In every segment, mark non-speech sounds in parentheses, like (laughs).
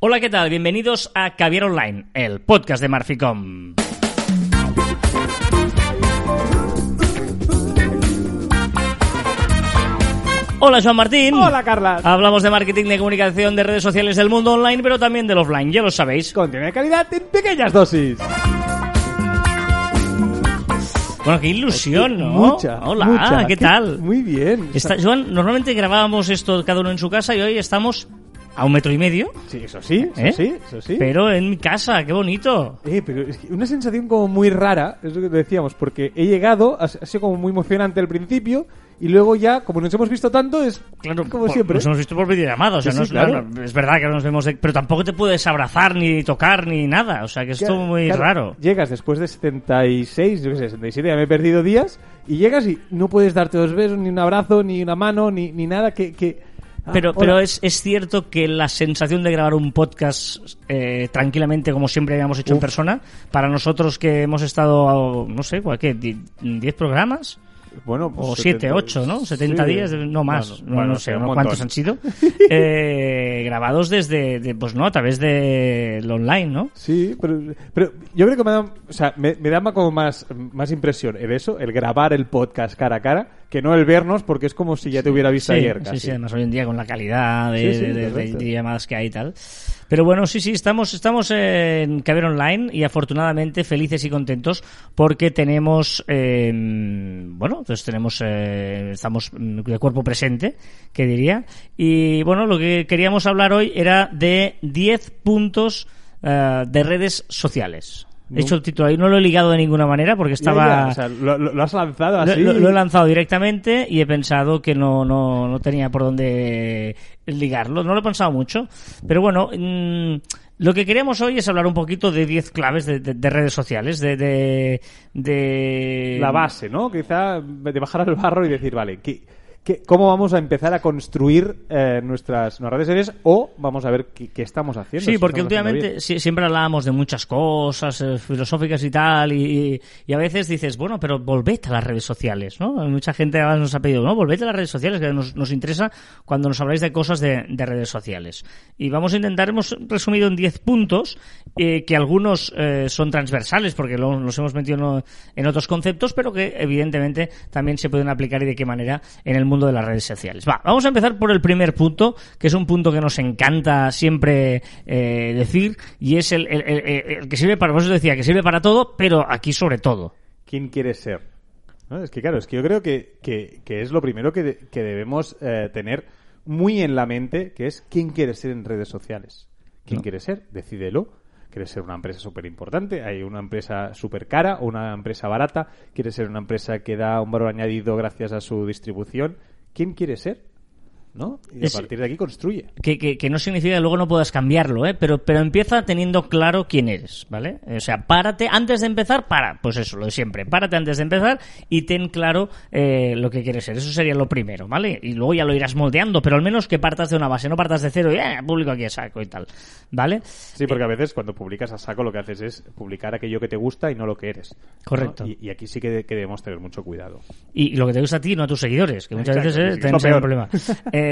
Hola, ¿qué tal? Bienvenidos a Caviar Online, el podcast de Marficom. Hola, Joan Martín. Hola, Carla. Hablamos de marketing, de comunicación, de redes sociales del mundo online, pero también del offline, ya lo sabéis. Contenido de calidad en pequeñas dosis. Bueno, qué ilusión, ¿no? Mucha. Hola, mucha. ¿qué tal? Muy bien. Está- Joan, normalmente grabábamos esto cada uno en su casa y hoy estamos a un metro y medio, Sí, eso sí, eso ¿eh? sí, eso sí. pero en mi casa, qué bonito. Eh, pero es que una sensación como muy rara, es lo que decíamos, porque he llegado, ha, sido como muy emocionante al principio, y luego ya, como nos hemos visto tanto, es Claro, como por- siempre. Nos hemos visto por videollamada, o sea, Sí, no sí, es, claro. no, es verdad que no nos vemos, de- pero tampoco te puedes abrazar ni tocar ni nada, o sea, que es todo muy raro. Llegas después de 76, yo qué sé, 67, ya me he perdido días, y llegas y no puedes darte dos besos, ni un abrazo, ni una mano, ni, ni nada que... que... Ah, Pero, pero es, es cierto que la sensación de grabar un podcast eh, tranquilamente, como siempre habíamos hecho en persona, para nosotros que hemos estado, no sé. ¿Die- ¿10 programas? Bueno, pues O 7, 70, 8, ¿no? 70 sí. días, no más, Bueno, no, bueno, no sé, no cuántos han sido. (laughs) Eh, grabados desde, de- pues no, a través de lo online, ¿no? Sí, pero, pero yo creo que me da, o sea, me, me da como más, más impresión el eso, el grabar el podcast cara a cara, que no el vernos, porque es como si ya te hubiera visto sí, ayer. sí, casi. sí, además hoy en día con la calidad de, de llamadas que hay y tal. Pero bueno, sí, sí, estamos, estamos en Caber Online y afortunadamente felices y contentos porque tenemos, eh, bueno, pues tenemos, eh, estamos mm, de cuerpo presente, que diría. Y bueno, lo que queríamos hablar hoy era de 10 puntos eh, de redes sociales. He hecho el título ahí, no lo he ligado de ninguna manera porque estaba... ya, o sea, lo, has lanzado así. lo- lo he lanzado directamente y he pensado que no, no, no tenía por dónde ligarlo. No lo he pensado mucho. Pero bueno, mm, lo que queríamos hoy es hablar un poquito de 10 claves de, de- de redes sociales, de, de, de- la base, ¿no? Quizá de bajar al barro y decir, vale, ¿qué, qué- cómo vamos a empezar a construir eh, nuestras, nuestras redes sociales o vamos a ver qué, qué estamos haciendo? Sí, si porque últimamente siempre hablábamos de muchas cosas eh, filosóficas y tal, y, y a veces dices, bueno, pero volved a las redes sociales, ¿no? Mucha gente nos ha pedido, no, volved a las redes sociales, que nos, nos interesa cuando nos habláis de cosas de, de redes sociales. Y vamos a intentar, hemos resumido en 10 puntos, eh, que algunos eh, son transversales, porque lo- los hemos metido en, en otros conceptos, pero que evidentemente también se pueden aplicar y de qué manera en el mundo de las redes sociales. Va, vamos a empezar por el primer punto, que es un punto que nos encanta siempre eh, decir, y es el, el- el- el que sirve para, vos decía, que sirve para todo, pero aquí sobre todo. quién quiere ser. ¿no? Es que claro, es que yo creo que, que- que es lo primero que, de- que debemos eh, tener muy en la mente, que es quién quiere ser en redes sociales. ¿Quién No. quiere ser? Decídelo. ¿Quieres ser una empresa súper importante? ¿Hay una empresa súper cara o una empresa barata? ¿Quieres ser una empresa que da un valor añadido gracias a su distribución? ¿Quién quiere ser? ¿No? Y Es- a partir de aquí construye. que, que, que no significa que luego no puedas cambiarlo, ¿eh? pero, pero empieza teniendo claro quién eres, ¿vale? O sea, párate, antes de empezar, para, pues eso, lo de siempre, párate antes de empezar y ten claro eh, lo que quieres ser, eso sería lo primero, ¿vale? Y luego ya lo irás moldeando, pero al menos que partas de una base, no partas de cero y, eh, publico aquí a saco y tal, ¿vale? Sí, porque a veces cuando publicas a saco lo que haces es publicar aquello que te gusta y no lo que eres. ¿no? Correcto. Y, y aquí sí que, que debemos tener mucho cuidado. Y, lo que te gusta a ti, no a tus seguidores, que muchas Exacto, veces eh, tenemos peor. problema. Eh, (laughs)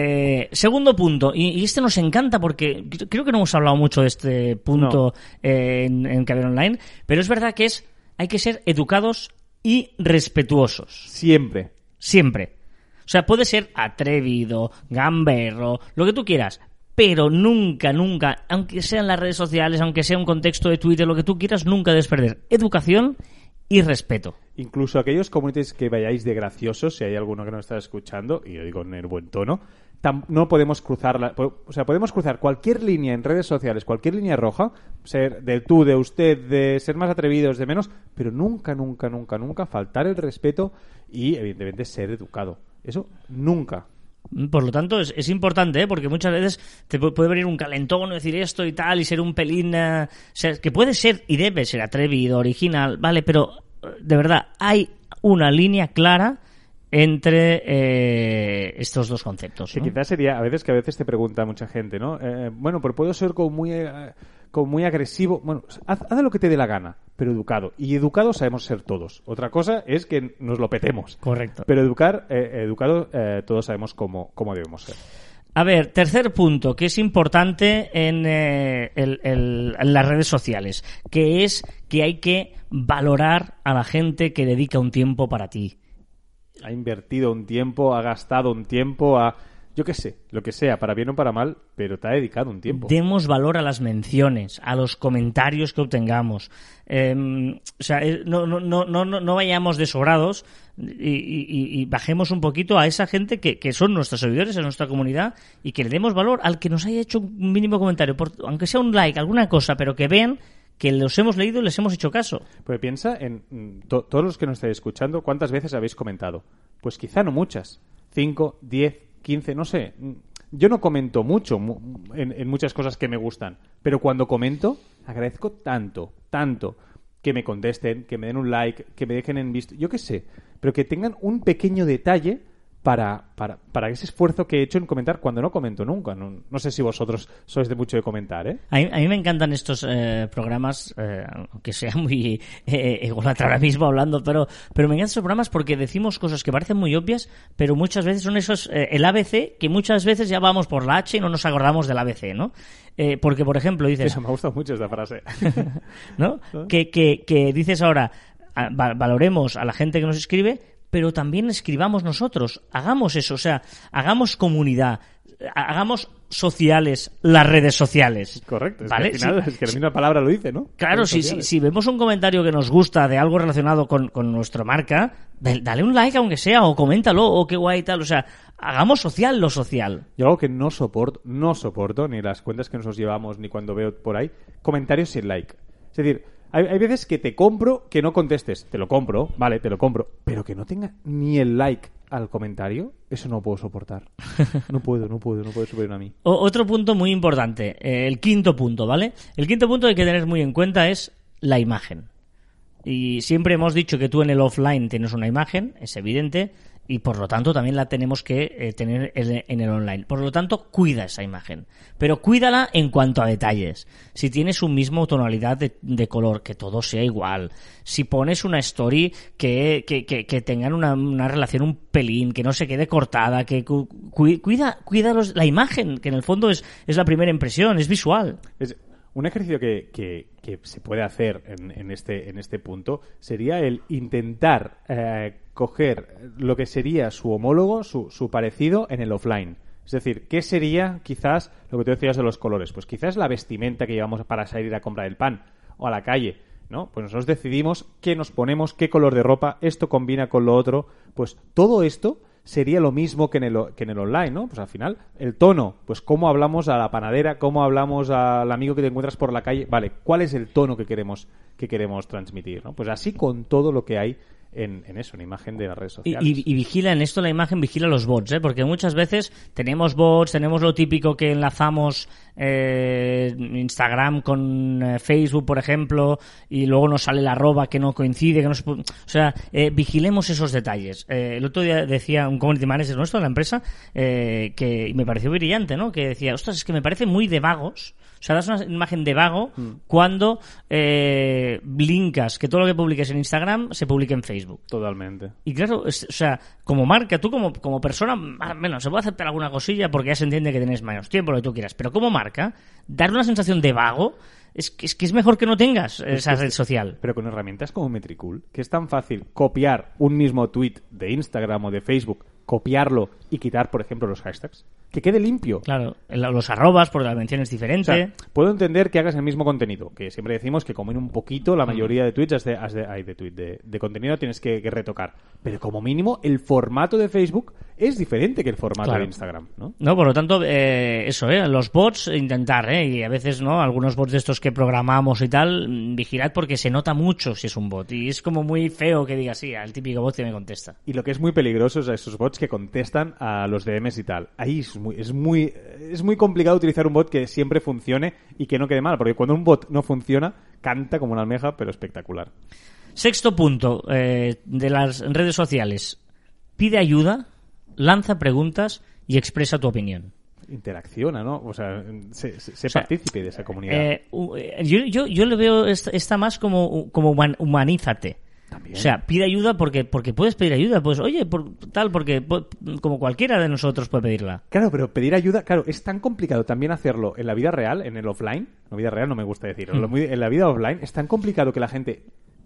segundo punto, y, y este nos encanta porque cre- creo que no hemos hablado mucho de este punto eh, en, en Caber Online, pero es verdad que es hay que ser educados y respetuosos, Siempre. siempre. O sea, puede ser atrevido, gamberro, lo que tú quieras, pero nunca, nunca, aunque sean las redes sociales, aunque sea un contexto de Twitter, lo que tú quieras, nunca debes perder educación y respeto. Incluso aquellos communities que vayáis de graciosos, si hay alguno que nos está escuchando, y yo digo en el buen tono, no podemos cruzar, la- o sea, podemos cruzar cualquier línea en redes sociales, cualquier línea roja, ser de tú, de usted, de ser más atrevidos, de menos, pero nunca, nunca, nunca, nunca faltar el respeto y, evidentemente, ser educado. Eso nunca. Por lo tanto, es, es importante, ¿eh? porque muchas veces te pu- puede venir un calentón decir esto y tal, y ser un pelín. eh, o sea, que puede ser y debe ser atrevido, original, vale, pero eh, de verdad, hay una línea clara entre eh, estos dos conceptos. Que ¿no? quizás sería, a veces que a veces te pregunta mucha gente, ¿no? Eh, bueno, pero puedo ser como muy, eh, como muy agresivo. Bueno, haz, haz lo que te dé la gana, pero educado. Y educado sabemos ser todos. Otra cosa es que nos lo petemos. Correcto. Pero educar, eh, educado, eh, todos sabemos cómo, cómo debemos ser. A ver, tercer punto, que es importante en, eh, el- el- en las redes sociales, que es que hay que valorar a la gente que dedica un tiempo para ti. Ha invertido un tiempo, ha gastado un tiempo, ha... Yo qué sé, lo que sea, para bien o para mal, pero te ha dedicado un tiempo. Demos valor a las menciones, a los comentarios que obtengamos. Eh, o sea, eh, no, no, no, no, vayamos desobrados y- y bajemos un poquito a esa gente que, que son nuestros seguidores, en nuestra comunidad, y que le demos valor al que nos haya hecho un mínimo comentario, por- aunque sea un like, alguna cosa, pero que vean que los hemos leído y les hemos hecho caso. Pues piensa en mm, to- todos los que nos estáis escuchando, ¿cuántas veces habéis comentado? Pues quizá no muchas. Cinco, diez, quince, no sé. Mm, Yo no comento mucho mu- en, en muchas cosas que me gustan, pero cuando comento, agradezco tanto, tanto que me contesten, que me den un like, que me dejen en visto, yo qué sé, pero que tengan un pequeño detalle para, para, para ese esfuerzo que he hecho en comentar cuando no comento nunca. No, no sé si vosotros sois de mucho de comentar, ¿eh? A mí, a mí me encantan estos eh, programas, eh, aunque sea muy eh, ególatra ahora mismo hablando, pero, pero me encantan estos programas porque decimos cosas que parecen muy obvias, pero muchas veces son esos, eh, el ABC, que muchas veces ya vamos por la H y no nos acordamos del ABC, ¿no? Eh, porque, por ejemplo, dices, Me ha gustado mucho esta frase. (laughs) (laughs) ¿no? Que, que, que dices ahora, valoremos a la gente que nos escribe, pero también escribamos nosotros. Hagamos eso, o sea, hagamos comunidad, ha- hagamos sociales las redes sociales. Correcto, es ¿Vale? que al final Sí. es que la misma palabra lo dice, ¿no? Claro, si, si, si vemos un comentario que nos gusta de algo relacionado con, con nuestra marca, dale, dale un like aunque sea, o coméntalo, o qué guay y tal. O sea, hagamos social lo social. Yo algo que no soporto, no soporto, ni las cuentas que nos llevamos, ni cuando veo por ahí, comentarios sin like. Es decir, hay, hay veces que te compro que no contestes. Te lo compro, vale, te lo compro. Pero que no tenga ni el like al comentario, eso no puedo soportar. (laughs) No puedo, no puedo, no puedo superar a mí. O- otro punto muy importante, eh, el quinto punto, ¿vale? El quinto punto que hay que tener muy en cuenta es la imagen. Y siempre hemos dicho que tú en el offline tienes una imagen, es evidente, y por lo tanto también la tenemos que eh, tener en el online. Por lo tanto, cuida esa imagen. Pero cuídala en cuanto a detalles. Si tienes un mismo tonalidad de, de color, que todo sea igual. Si pones una story que, que, que, que tengan una, una relación un pelín, que no se quede cortada, que cu- cu- cuida, cuida los- la imagen, que en el fondo es, es la primera impresión, es visual. Un ejercicio que, que- que se puede hacer en, en este, en este punto sería el intentar eh, coger lo que sería su homólogo, su, su parecido en el offline. Es decir, ¿qué sería quizás lo que tú decías de los colores? Pues quizás la vestimenta que llevamos para salir a comprar el pan o a la calle. ¿No? Pues nosotros decidimos qué nos ponemos, qué color de ropa, esto combina con lo otro. Pues todo esto sería lo mismo que en el, que en el online, ¿no? Pues al final, el tono, pues cómo hablamos a la panadera, cómo hablamos al amigo que te encuentras por la calle, vale, ¿cuál es el tono que queremos, que queremos transmitir, ¿no? Pues así con todo lo que hay en, en eso, en imagen de las redes Y, sociales. y- y vigila en esto la imagen, vigila los bots, ¿eh? porque muchas veces tenemos bots, tenemos lo típico que enlazamos eh, Instagram con eh, Facebook, por ejemplo, y luego nos sale la arroba que no coincide, que no se o sea, eh, vigilemos esos detalles. Eh, el otro día decía un community manager nuestro de la empresa que y me pareció brillante, ¿no? Que decía, ostras, es que me parece muy de vagos. O sea, das una imagen de vago cuando eh, linkas que todo lo que publiques en Instagram se publique en Facebook. Totalmente. Y claro, es- o sea, como marca, tú como, como persona, menos, se puede aceptar alguna cosilla porque ya se entiende que tienes menos tiempo, lo que tú quieras. Pero como marca, dar una sensación de vago es que es, que es mejor que no tengas esa red social. Pero con herramientas como Metricool, que es tan fácil copiar un mismo tweet de Instagram o de Facebook, copiarlo y quitar, por ejemplo, los hashtags, que quede limpio. Claro, los arrobas, porque la mención es O diferente. sea, puedo entender que hagas el mismo contenido, que siempre decimos que como en un poquito la mayoría de tweets has de, has de- de, tweet, de, de contenido tienes que, que retocar. Pero como mínimo el formato de Facebook es diferente que el formato Claro. de Instagram, ¿no? No, por lo tanto, eh, eso, ¿eh? Los bots, intentar, ¿eh? Y a veces, ¿no? Algunos bots de estos que programamos y tal, mm, vigilad porque se nota mucho si es un bot. Y es como muy feo que diga sí, al típico bot que me contesta. Y lo que es muy peligroso es a esos bots que contestan a los DMs y tal. Ahí es muy, es muy, es muy complicado utilizar un bot que siempre funcione y que no quede mal, porque cuando un bot no funciona, canta como una almeja, pero espectacular. Sexto punto eh, de las redes sociales. Pide ayuda, lanza preguntas y expresa tu opinión. Interacciona, ¿no? O sea, sé sea, partícipe de esa comunidad. Eh, eh, yo, yo, yo le veo esta, esta más como, como human- humanízate. También. O sea, pide ayuda porque, porque puedes pedir ayuda. Pues, oye, por, tal, porque po- como cualquiera de nosotros puede pedirla. Claro, pero pedir ayuda, claro, es tan complicado también hacerlo en la vida real, en el offline. En la vida real no me gusta decir, muy- en la vida offline es tan complicado que la gente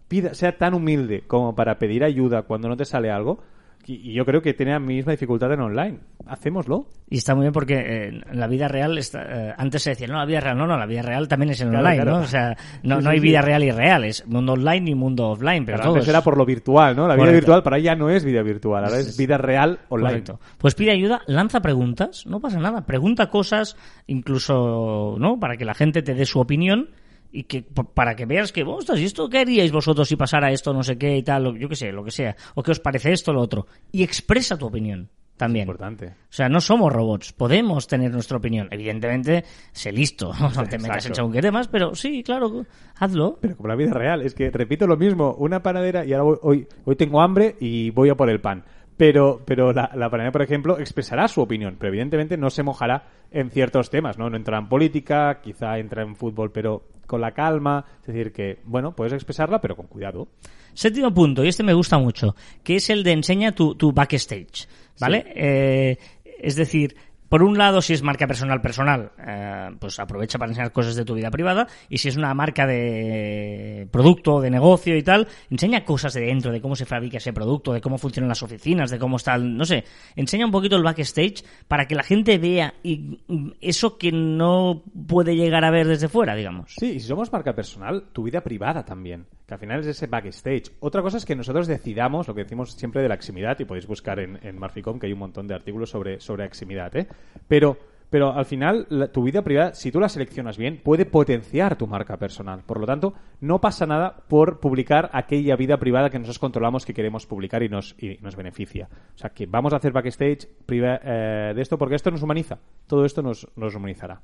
pida, sea tan humilde como para pedir ayuda cuando no te sale algo. Y, y yo creo que tiene la misma dificultad en online. Hacémoslo. Y está muy bien porque eh, en la vida real, está, eh, antes se decía, no, la vida real, no, no, la vida real también es en Claro, online, claro. ¿no? O sea, no, Sí, no hay sí. vida real y real, es mundo online y mundo offline, pero Pero todo antes es- era por lo virtual, ¿no? La vida Correcto. virtual para ella no es vida virtual, ahora es vida real online. Correcto. Pues pide ayuda, lanza preguntas, no pasa nada. Pregunta cosas, incluso, ¿no? Para que la gente te dé su opinión y que para que veas que, ostras, ¿y esto qué haríais vosotros si pasara esto, no sé qué y tal, yo qué sé, lo que sea? ¿O qué os parece esto, lo otro? Y expresa tu opinión también. Importante. O sea, no somos robots, podemos tener nuestra opinión. Evidentemente, sé listo, (laughs) no te metas en según qué temas, pero sí, claro, hazlo. Pero como la vida real, es que repito lo mismo, una panadera y ahora voy- hoy, hoy tengo hambre y voy a por el pan. Pero, pero la, la panadera, por ejemplo, expresará su opinión, pero evidentemente no se mojará en ciertos temas, ¿no? No entra en política, quizá entra en fútbol, pero con la calma. Es decir, que, bueno, puedes expresarla, pero con cuidado. Séptimo punto, y este me gusta mucho, que es el de enseña tu, tu backstage, ¿vale? Eh, es decir, por un lado, si es marca personal personal, eh, pues aprovecha para enseñar cosas de tu vida privada, y si es una marca de producto, de negocio y tal, enseña cosas de dentro, de cómo se fabrica ese producto, de cómo funcionan las oficinas, de cómo está, el- no sé, enseña un poquito el backstage para que la gente vea y, eso que no puede llegar a ver desde fuera, digamos. Sí, y si somos marca personal, tu vida privada también, al final es ese backstage. Otra cosa es que nosotros decidamos lo que decimos siempre de la eximidad, y podéis buscar en, Marficom que hay un montón de artículos sobre, sobre eximidad, ¿eh? Pero, pero al final, tu vida privada, si tú la seleccionas bien, puede potenciar tu marca personal. Por lo tanto, no pasa nada por publicar aquella vida privada que nosotros controlamos que queremos publicar y nos, y nos beneficia. O sea, que vamos a hacer backstage priva- eh, de esto porque esto nos humaniza. Todo esto nos, nos humanizará.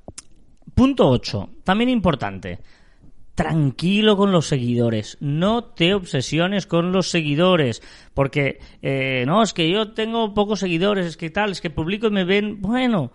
Punto 8. También importante. Tranquilo con los seguidores. No te obsesiones con los seguidores. Porque, eh, no, es que yo tengo pocos seguidores, es que tal, es que publico y me ven. Bueno,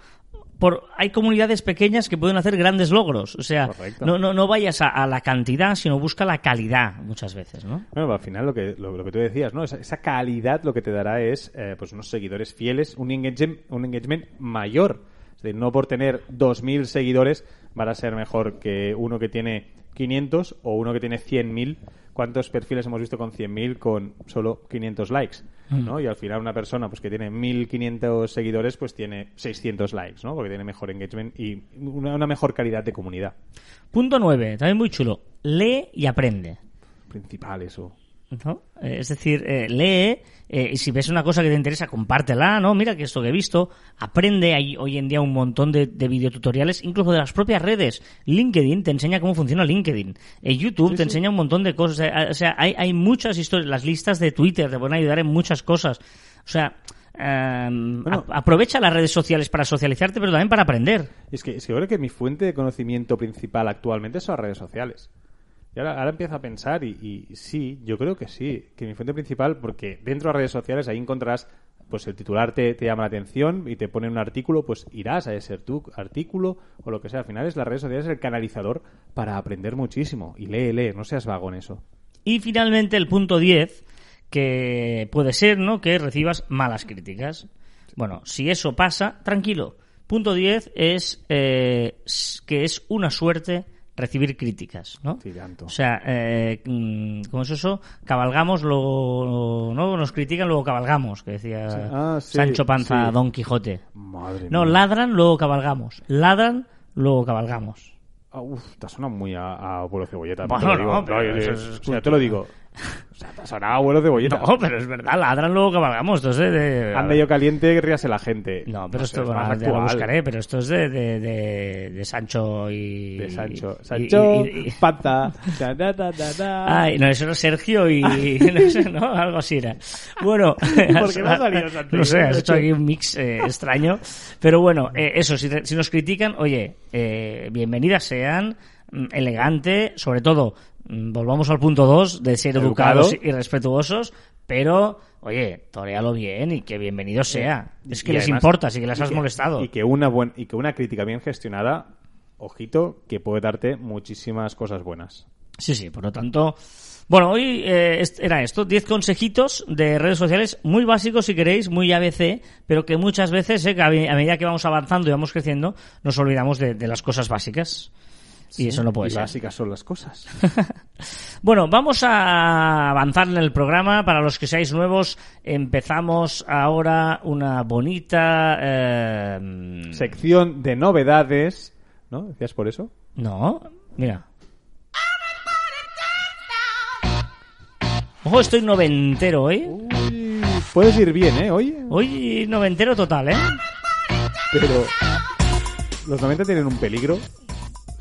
por, hay comunidades pequeñas que pueden hacer grandes logros. O sea, Correcto. no, no, no vayas a, a la cantidad, sino busca la calidad muchas veces, ¿no? Bueno, al final lo que, lo, lo que tú decías, ¿no? Esa, esa calidad lo que te dará es eh, pues unos seguidores fieles, un engagement, un engagement mayor. Es decir, no por tener 2.000 seguidores van a ser mejor que uno que tiene 500 o uno que tiene 100.000. ¿Cuántos perfiles hemos visto con 100.000 con solo 500 likes? ¿no? Y al final una persona pues que tiene 1.500 seguidores pues tiene 600 likes, ¿no? Porque tiene mejor engagement y una, una mejor calidad de comunidad. Punto 9. También muy chulo. Lee y aprende. Principal eso. ¿No? Eh, Es decir, eh, lee eh, y si ves una cosa que te interesa, compártela, ¿no? Mira que esto que he visto, aprende. Hay hoy en día un montón de, de videotutoriales, incluso de las propias redes. LinkedIn te enseña cómo funciona LinkedIn. Eh, YouTube te enseña un montón de cosas. O sea, hay, hay muchas historias. Las listas de Twitter te pueden ayudar en muchas cosas. O sea, Bueno. a- aprovecha las redes sociales para socializarte, pero también para aprender. Es que, es que yo creo que mi fuente de conocimiento principal actualmente son las redes sociales. Y ahora, empiezo a pensar y, y sí, yo creo que sí, que mi fuente principal, porque dentro de las redes sociales ahí encontrarás, pues el titular te, llama la atención y te pone un artículo, pues irás a ese artículo o lo que sea. Al final es las redes sociales el canalizador para aprender muchísimo. Y lee, lee, no seas vago en eso. Y finalmente el punto 10, que puede ser, ¿no? Que recibas malas críticas. Bueno, si eso pasa, tranquilo. Punto 10 es eh, que es una suerte recibir críticas, ¿no? O sea, eh, mm, ¿cómo es eso? Cabalgamos, luego, ¿no? Nos critican, luego cabalgamos, que decía Ah, sí, Sancho Panza sí. Don Quijote. Madre No, mía. ladran, luego cabalgamos. Ladran, luego cabalgamos. Ah, uf, te ha sonado muy a, a abuelo cebolleta. Bueno, te lo digo. no, pero yo- eso yo- es o sea, te lo digo. O sea, te ha sonado a abuelo cebolleta. No, pero es verdad, ladran, luego cabalgamos. Esto es de- de- Anda yo caliente, ríase la gente. No, pero sé, esto es bueno, más ya lo buscaré, pero esto es de, de, de, de Sancho y... De Sancho. y- Sancho, y- y- pata. (laughs) Da, da, da. Ay, no, eso era Sergio y... (laughs) no sé, ¿no? Algo así era. Bueno... (laughs) ¿Por qué me ha salido Sancho? No sé, has hecho aquí un mix eh, extraño. Pero bueno, eh, eso, si, si nos critican, oye, eh, bienvenidas sean, mm, elegante, sobre todo, volvamos al punto 2 de ser Educado. educados y respetuosos, pero, oye, torealo bien y que bienvenido sea. Es que Y les además- importa, si que les has que- molestado. Y que, una buen, y que una crítica bien gestionada, ojito, que puede darte muchísimas cosas buenas. Sí, sí, por lo tanto. Bueno, hoy eh, era esto, 10 consejitos de redes sociales muy básicos si queréis, muy ABC, pero que muchas veces, eh, a, me- a medida que vamos avanzando y vamos creciendo, nos olvidamos de, de las cosas básicas. Y eso no puede Y ser. básicas son las cosas. (laughs) Bueno, vamos a avanzar en el programa. Para los que seáis nuevos, empezamos ahora una bonita... eh, Sección de novedades. ¿No? ¿Decías por eso? No, mira. Ojo, estoy noventero hoy. Uy, puedes ir bien, ¿eh? Hoy. Hoy noventero total, ¿eh? Pero. Los 90 tienen un peligro.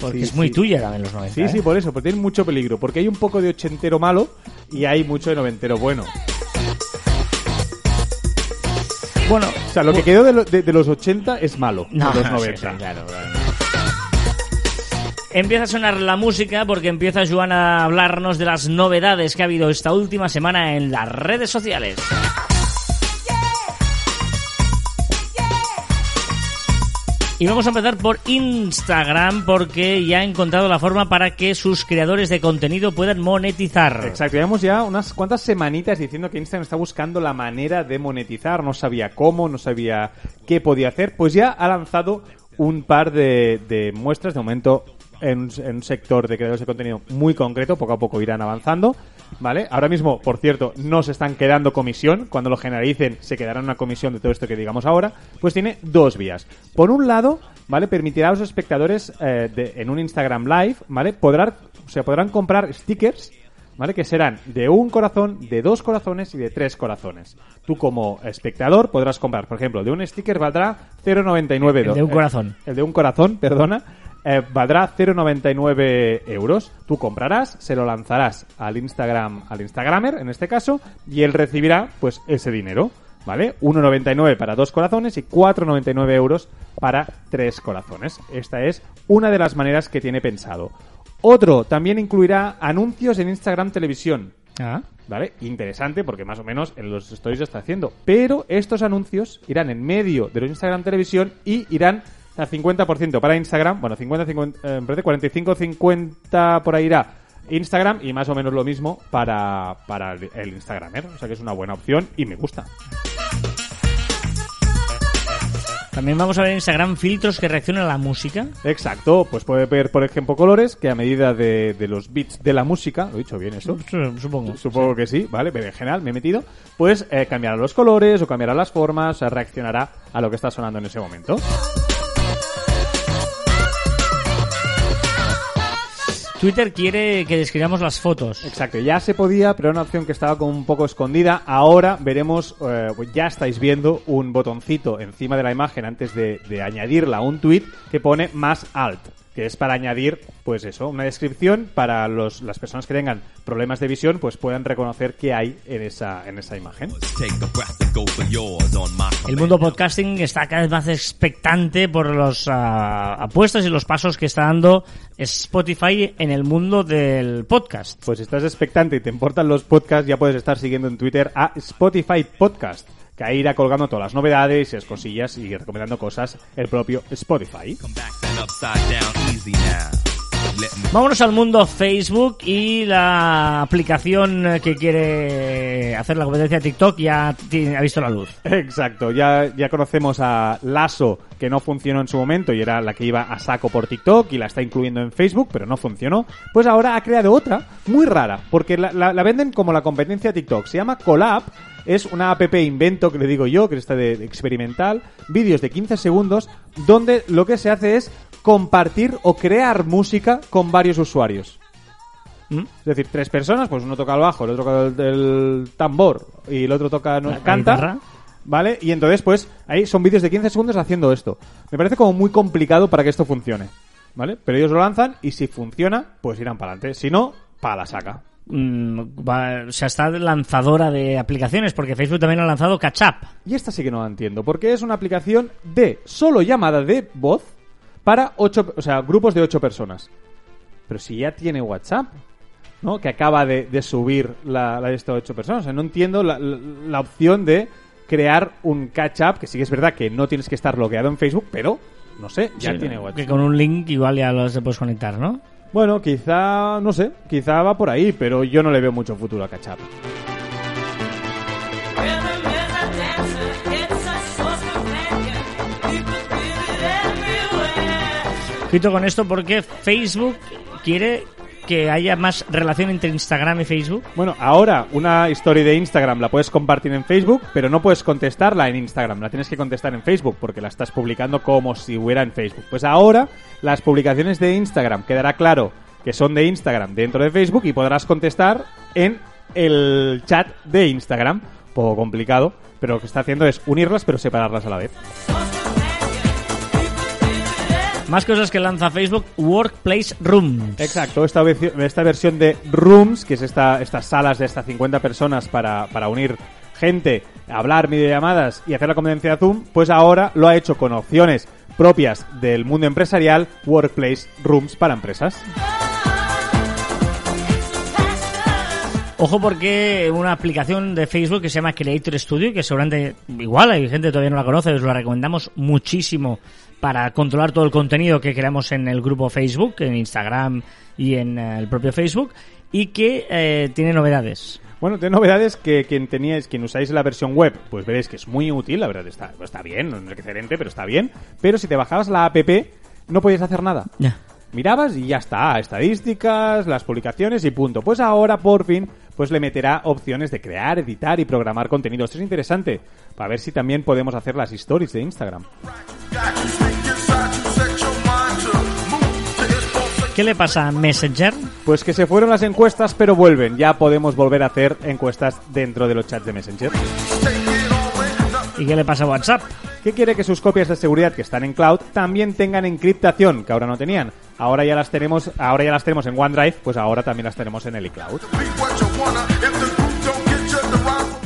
Porque Sí, es muy sí. tuya también los 90. Sí, ¿eh? sí, por eso, porque tienen mucho peligro. Porque hay un poco de ochentero malo y hay mucho de noventero bueno. Bueno, O sea, lo que quedó de, lo- de- de los 80 es malo. no, de los no, sí, 90. sí, claro, claro. Empieza a sonar la música porque empieza Joan a hablarnos de las novedades que ha habido esta última semana en las redes sociales. Y vamos a empezar por Instagram porque ya ha encontrado la forma para que sus creadores de contenido puedan monetizar. Exacto, llevamos ya unas cuantas semanitas diciendo que Instagram está buscando la manera de monetizar, no sabía cómo, no sabía qué podía hacer, pues ya ha lanzado un par de, muestras, de momento en, en un sector de creadores de contenido muy concreto, poco a poco irán avanzando, ¿vale? Ahora mismo, por cierto, no se están quedando comisión, cuando lo generalicen se quedará una comisión de todo esto que digamos ahora, pues tiene dos vías. Por un lado, ¿vale? Permitirá a los espectadores eh, de- en un Instagram Live, ¿vale? Podrán, o sea, podrán comprar stickers ¿vale? Que serán de un corazón, de dos corazones y de tres corazones. Tú como espectador podrás comprar, por ejemplo, de un sticker valdrá 0,99 El de un eh, corazón. el de un corazón, perdona, eh, valdrá 0,99 euros. Tú comprarás, se lo lanzarás al Instagram, al Instagramer, en este caso, y él recibirá, pues, ese dinero. ¿Vale? 1,99 para dos corazones y 4,99 euros para tres corazones. Esta es una de las maneras que tiene pensado. Otro también incluirá anuncios en Instagram Televisión. Ah. ¿Vale? Interesante porque más o menos en los stories lo está haciendo. Pero estos anuncios irán en medio de los Instagram Televisión y irán al 50% para Instagram. Bueno, 50, 50 eh, me parece 45, 50 por ahí irá Instagram y más o menos lo mismo para, para el el Instagramer. O sea que es una buena opción y me gusta. También vamos a ver en Instagram filtros que reaccionan a la música. Exacto, pues puede ver, por ejemplo, colores que a medida de, de los bits de la música, lo he dicho bien eso, Supongo. Supongo que sí, ¿vale? Pero en general me he metido. Pues eh, cambiará los colores o cambiará las formas, o sea, reaccionará a lo que está sonando en ese momento. Twitter quiere que describamos las fotos. Exacto, ya se podía, pero era una opción que estaba como un poco escondida. Ahora veremos, eh, pues ya estáis viendo un botoncito encima de la imagen antes de, de añadirla a un tweet que pone más alt, que es para añadir, pues eso, una descripción para los, las personas que tengan problemas de visión, pues puedan reconocer qué hay en esa, en esa imagen. El mundo podcasting está cada vez más expectante por los ah, apuestas y los pasos que está dando Spotify en el mundo del podcast. Pues si estás expectante y te importan los podcasts, ya puedes estar siguiendo en Twitter a Spotify Podcast, que ahí irá colgando todas las novedades y las cosillas y recomendando cosas el propio Spotify. Vámonos al mundo Facebook y la aplicación que quiere hacer la competencia de TikTok ya tiene- ha visto la luz. Exacto, ya, ya conocemos a Lasso, que no funcionó en su momento y era la que iba a saco por TikTok y la está incluyendo en Facebook, pero no funcionó. Pues ahora ha creado otra muy rara, porque la, la- la venden como la competencia de TikTok. Se llama Collab, es una app invento que le digo yo, que está de, de experimental, vídeos de 15 segundos, donde lo que se hace es compartir o crear música con varios usuarios. ¿Mm? Es decir, tres personas, pues uno toca el bajo, el otro toca el, el tambor y el otro toca, no, canta. guitarra. ¿Vale? Y entonces, pues, ahí son vídeos de 15 segundos haciendo esto. Me parece como muy complicado para que esto funcione. ¿Vale? Pero ellos lo lanzan y si funciona, pues irán para adelante. Si no, para la saca. Mm, va- o sea, está lanzadora de aplicaciones porque Facebook también ha lanzado Catch Up. Y esta sí que no la entiendo, porque es una aplicación de solo llamada de voz para ocho, o sea, grupos de ocho personas. Pero si ya tiene WhatsApp, ¿no? Que acaba de, de subir la, la de estas ocho personas. O sea, no entiendo la, la- la opción de crear un catch-up, que sí que es verdad que no tienes que estar logueado en Facebook, pero, no sé, ya Sí, tiene Que WhatsApp. con un link igual ya lo se puedes conectar, ¿no? Bueno, quizá, no sé, quizá va por ahí, pero yo no le veo mucho futuro a Catch Quito con esto porque Facebook quiere que haya más relación entre Instagram y Facebook. Bueno, ahora una story de Instagram la puedes compartir en Facebook, pero no puedes contestarla en Instagram, la tienes que contestar en Facebook porque la estás publicando como si hubiera en Facebook. Pues ahora las publicaciones de Instagram quedará claro que son de Instagram dentro de Facebook y podrás contestar en el chat de Instagram. Poco complicado, pero lo que está haciendo es unirlas pero separarlas a la vez. Más cosas que lanza Facebook, Workplace Rooms. Exacto, esta, esta versión de Rooms, que es esta, estas salas de hasta 50 personas para, para unir gente, hablar videollamadas y hacer la convivencia de Zoom, pues ahora lo ha hecho con opciones propias del mundo empresarial, Workplace Rooms para empresas. Ojo porque una aplicación de Facebook que se llama Creator Studio, que seguramente igual hay gente que todavía no la conoce, os la recomendamos muchísimo para controlar todo el contenido que creamos en el grupo Facebook, en Instagram y en eh, el propio Facebook, y que eh, tiene novedades. Bueno, de novedades que quien teníais, quien usáis la versión web, pues veréis que es muy útil, la verdad está, está bien, no es excelente, pero está bien. Pero si te bajabas la app, no podías hacer nada. Ya. Mirabas y ya está, estadísticas, las publicaciones y punto. Pues ahora, por fin, pues le meterá opciones de crear, editar y programar contenido. Esto es interesante, para ver si también podemos hacer las stories de Instagram. ¿Qué le pasa a Messenger? Pues que se fueron las encuestas, pero vuelven. Ya podemos volver a hacer encuestas dentro de los chats de Messenger. ¿Y qué le pasa a WhatsApp? que quiere que sus copias de seguridad que están en cloud también tengan encriptación, que ahora no tenían. Ahora ya las tenemos, ahora ya las tenemos en OneDrive, pues ahora también las tenemos en el iCloud.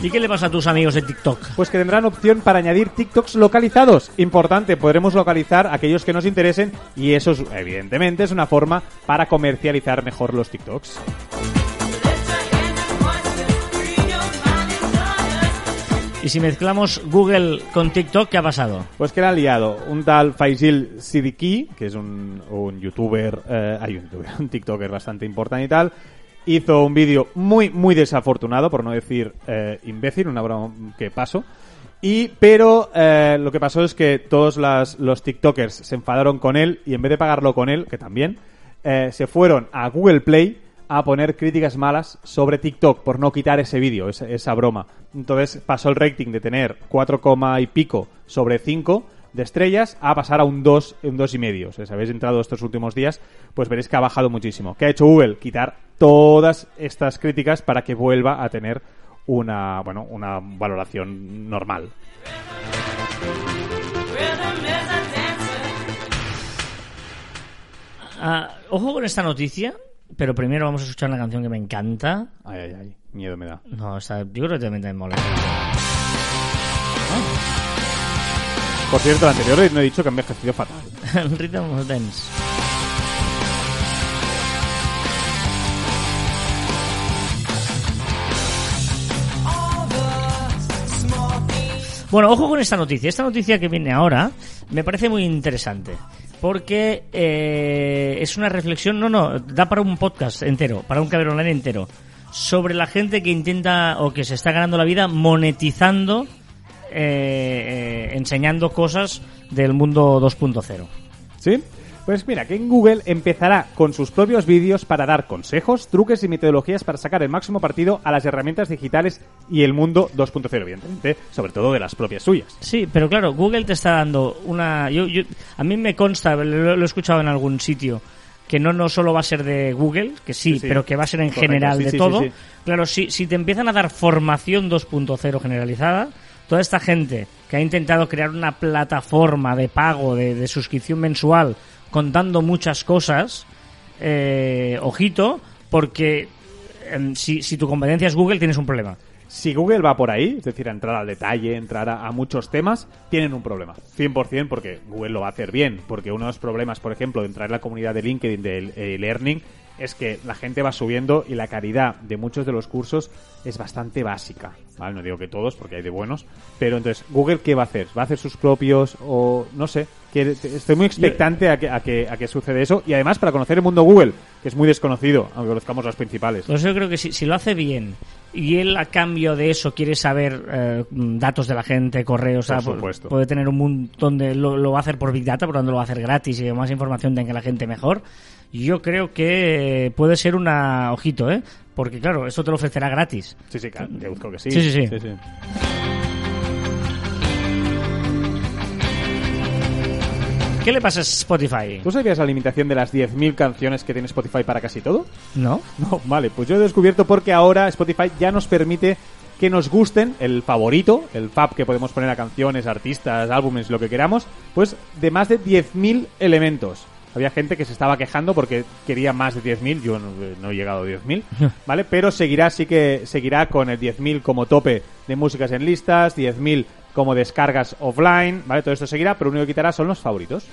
¿Y qué le pasa a tus amigos de TikTok? Pues que tendrán opción para añadir TikToks localizados. Importante, podremos localizar aquellos que nos interesen y eso es, evidentemente es una forma para comercializar mejor los TikToks. Y si mezclamos Google con TikTok, ¿qué ha pasado? Pues que le ha liado un tal Faisil Siddiqui, que es un, un youtuber, eh, hay un youtuber, (laughs) un tiktoker bastante importante y tal, hizo un vídeo muy, muy desafortunado, por no decir eh, imbécil, una broma que pasó. Y, pero eh, lo que pasó es que todos los tiktokers se enfadaron con él y en vez de pagarlo con él, que también, eh, se fueron a Google Play a poner críticas malas sobre TikTok por no quitar ese vídeo, esa, broma. Entonces pasó el rating de tener 4, coma y pico sobre 5 de estrellas a pasar a un 2, un dos y medio. O sea, si habéis entrado estos últimos días, pues veréis que ha bajado muchísimo. ¿Qué ha hecho Google? Quitar todas estas críticas para que vuelva a tener una, bueno, una valoración normal. Ah, ojo con esta noticia, pero primero vamos a escuchar una canción que me encanta. Ay, ay, ay, miedo me da. No, esta, yo creo que también te mola. Por cierto, el anterior no he dicho que ha envejecido fatal. Rhythm of Dance. Bueno, ojo con esta noticia. Esta noticia que viene ahora me parece muy interesante. Porque eh, es una reflexión, no, no, da para un podcast entero, para un caber online entero, sobre la gente que intenta o que se está ganando la vida monetizando, eh, eh, enseñando cosas del mundo 2.0. ¿Sí? Pues mira, que en Google empezará con sus propios vídeos para dar consejos, truques y metodologías para sacar el máximo partido a las herramientas digitales y el mundo 2.0, evidentemente, sobre todo de las propias suyas. Sí, pero claro, Google te está dando una... Yo, yo- a mí me consta, lo, lo he escuchado en algún sitio, que no, no solo va a ser de Google, que sí, Sí, sí. pero que va a ser en Correcto, general sí, de todo. Claro, si, si te empiezan a dar formación 2.0 generalizada, toda esta gente que ha intentado crear una plataforma de pago, de, suscripción mensual, contando muchas cosas, eh, ojito, porque em, si, tu competencia es Google, tienes un problema. Si Google va por ahí, es decir, a entrar al detalle, entrar a, a muchos temas, tienen un problema. 100% porque Google lo va a hacer bien. Porque uno de los problemas, por ejemplo, de entrar en la comunidad de LinkedIn del eh, Learning es que la gente va subiendo y la calidad de muchos de los cursos es bastante básica. ¿vale? No digo que todos, porque hay de buenos. Pero entonces, ¿Google qué va a hacer? ¿Va a hacer sus propios o no sé? Que, estoy muy expectante a que, a, que, a que sucede eso. Y además, para conocer el mundo Google, que es muy desconocido, aunque conozcamos los principales. Pues yo creo que si, si lo hace bien y él a cambio de eso quiere saber eh, datos de la gente, correos, Por o sea, pu- supuesto. puede tener un montón de... Lo, lo va a hacer por Big Data, por lo tanto lo va a hacer gratis y más información tenga la gente mejor. Yo creo que puede ser una... Ojito, ¿eh? Porque claro, eso te lo ofrecerá gratis. Sí, sí, claro, deduzco que sí. Sí, sí, sí. ¿Qué le pasa a Spotify? ¿Tú sabías la limitación de las 10.000 canciones que tiene Spotify para casi todo? ¿No? No, vale, pues yo he descubierto porque ahora Spotify ya nos permite que nos gusten el favorito, el fab que podemos poner a canciones, artistas, álbumes, lo que queramos, pues de más de 10.000 elementos. Había gente que se estaba quejando porque quería más de 10.000, yo no, no he llegado a 10.000, (laughs) ¿vale? Pero seguirá, sí que seguirá con el 10.000 como tope de músicas en listas, 10.000 como descargas offline, ¿vale? Todo esto seguirá, pero lo único que quitará son los favoritos.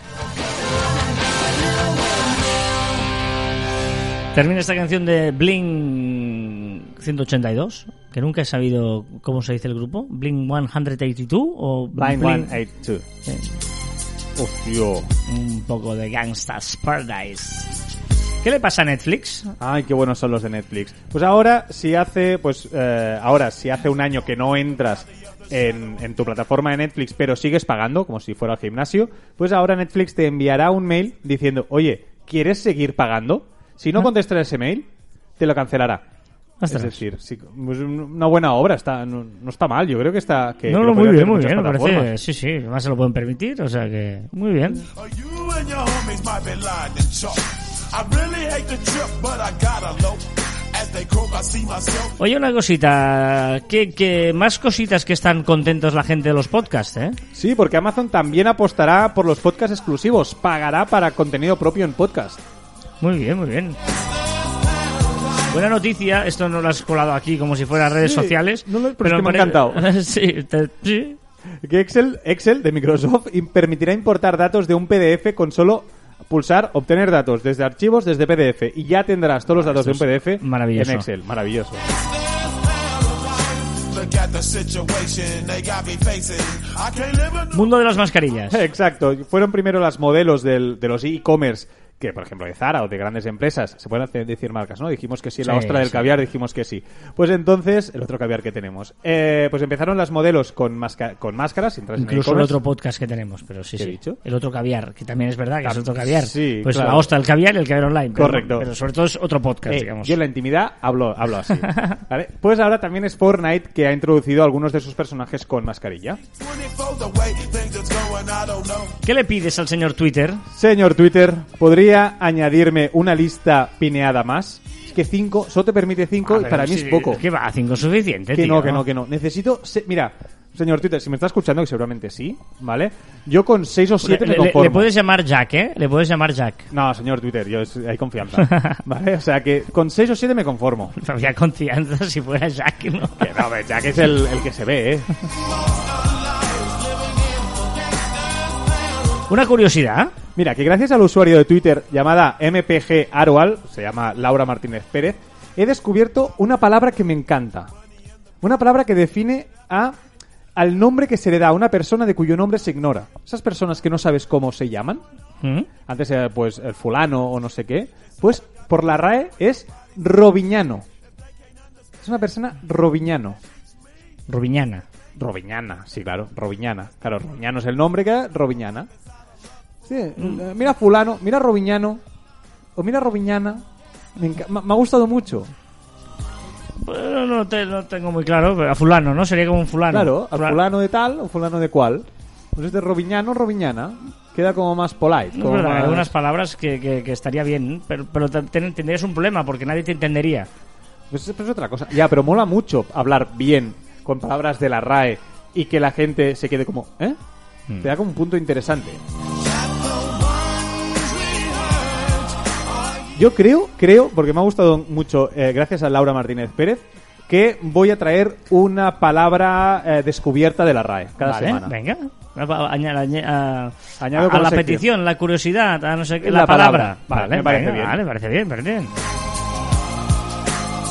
Termina esta canción de Blink 182, que nunca he sabido cómo se dice el grupo. Blink 182 o Blind Blink- 182. Eh, Hostia. un poco de Gangsta's Paradise. ¿Qué le pasa a Netflix? Ay, qué buenos son los de Netflix. Pues ahora, si hace, pues, eh, ahora, si hace un año que no entras en, en tu plataforma de Netflix, pero sigues pagando, como si fuera al gimnasio, pues ahora Netflix te enviará un mail diciendo, oye, ¿quieres seguir pagando? Si no contestas ese mail, te lo cancelará. Ostras. Es decir, sí, pues una buena obra, está, no, no está mal, yo creo que está... Que, no, que no, lo muy bien, muy bien, me parece. Sí, sí, además se lo pueden permitir, o sea que muy bien. Oye, una cosita, que, que más cositas que están contentos la gente de los podcasts, ¿eh? Sí, porque Amazon también apostará por los podcasts exclusivos, pagará para contenido propio en podcast. Muy bien, muy bien. Buena noticia, esto no lo has colado aquí como si fuera redes Sí, sociales. no lo- pero es que me ha encantado. (laughs) sí, te- sí. Que Excel, Excel de Microsoft permitirá importar datos de un PDF con solo pulsar obtener datos desde archivos desde PDF y ya tendrás todos los datos de un PDF maravilloso. en Excel. Maravilloso. Look at the situation they got me facing. I can't live in Mundo de las mascarillas. (laughs) Exacto. Fueron primero las modelos del- de los e-commerce que, por ejemplo, de Zara o de grandes empresas, se pueden hacer- decir marcas, ¿no? Dijimos que sí, la Sí, ostra del sí. caviar dijimos que sí. Pues entonces, el otro caviar que tenemos. Eh, pues empezaron las modelos con, masca- con máscaras, Incluso el otro podcast que tenemos, pero sí, ¿Qué he sí. dicho? El otro caviar, que también es verdad que es Tam- otro caviar. sí, pues claro. la ostra del caviar y el caviar online. pero- Correcto. Pero sobre todo es otro podcast, Eh, digamos. yo en la intimidad hablo, hablo así. (laughs) ¿vale? Pues ahora también es Fortnite que ha introducido algunos de sus personajes con mascarilla. ¿Qué le pides al señor Twitter? Señor Twitter, ¿podría añadirme una lista pineada más? Es que 5, solo te permite 5 y para mí es poco. ¿Qué va? ¿Cinco es suficiente, Que tío? no, que no, que no. Necesito. se- Mira, señor Twitter, si me está escuchando, que seguramente sí, ¿vale? Yo con 6 o 7 Le, me le- conformo. le puedes llamar Jack, ¿eh? Le puedes llamar Jack. No, señor Twitter, yo es- hay confianza. (laughs) ¿Vale? O sea que con 6 o 7 me conformo. (laughs) Había confianza si fuera Jack, ¿no? Que no, hombre, que es el, el que se ve, ¿eh? (laughs) Una curiosidad. Mira, que gracias al usuario de Twitter llamada MPG Arual, se llama Laura Martínez Pérez, he descubierto una palabra que me encanta. Una palabra que define a al nombre que se le da a una persona de cuyo nombre se ignora. Esas personas que no sabes cómo se llaman, ¿Mm? antes era pues el fulano o no sé qué, pues por la RAE es robiñano. Es una persona robiñano. Rubiñana. Robiñana, sí, claro, Robiñana. Claro, Robiñano es el nombre que Robiñana. Sí, eh, mira fulano, mira Robiñano, o mira Robiñana. Me, me- ha gustado mucho. Bueno, no, te, no tengo muy claro. pero a fulano, ¿no? Sería como un fulano. Claro, al Fula- fulano de tal o fulano de cual. Pues este Robiñano, Robiñana. Queda como más polite. No, como hay más- algunas palabras que, que- que estaría bien, pero, pero te- ten- tendrías un problema porque nadie te entendería. Pues es, pues es otra cosa. Ya, pero mola mucho hablar bien con palabras de la RAE y que la gente se quede como, ¿eh? Te da como un punto interesante. Yo creo, creo, porque me ha gustado mucho, eh, gracias a Laura Martínez Pérez, que voy a traer una palabra eh, descubierta de la RAE cada Vale, semana. venga. Añade, añade- a, Añado a- a la sección. petición, la curiosidad, a no sé qué, La la, palabra. palabra. Vale, me parece venga, bien. Vale, parece bien, parece bien.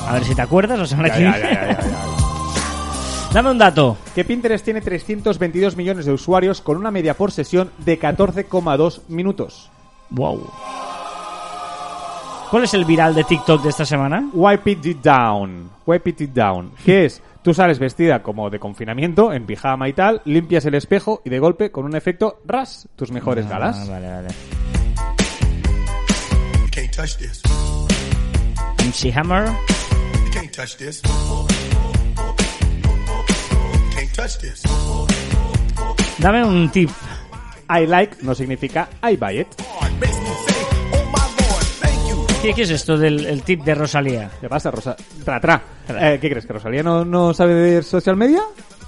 A ver si te acuerdas la semana que viene. Dame un dato. Que Pinterest tiene 322 millones de usuarios con una media por sesión de 14,2 minutos. Wow. ¿Cuál es el viral de TikTok de esta semana? Wipe it down. Wipe it down. ¿Qué es? Tú sales vestida como de confinamiento, en pijama y tal, limpias el espejo y de golpe, con un efecto, ras, tus mejores galas. Ah, vale, vale. You can't touch this. MC Hammer. You can't touch this. Can't touch this. Dame un tip. I like no significa I buy it. ¿Qué, qué es esto del el tip de Rosalía? ¿Qué pasa, Rosa? Tra, tra. Eh, ¿Qué crees? ¿Que Rosalía no, no sabe de social media?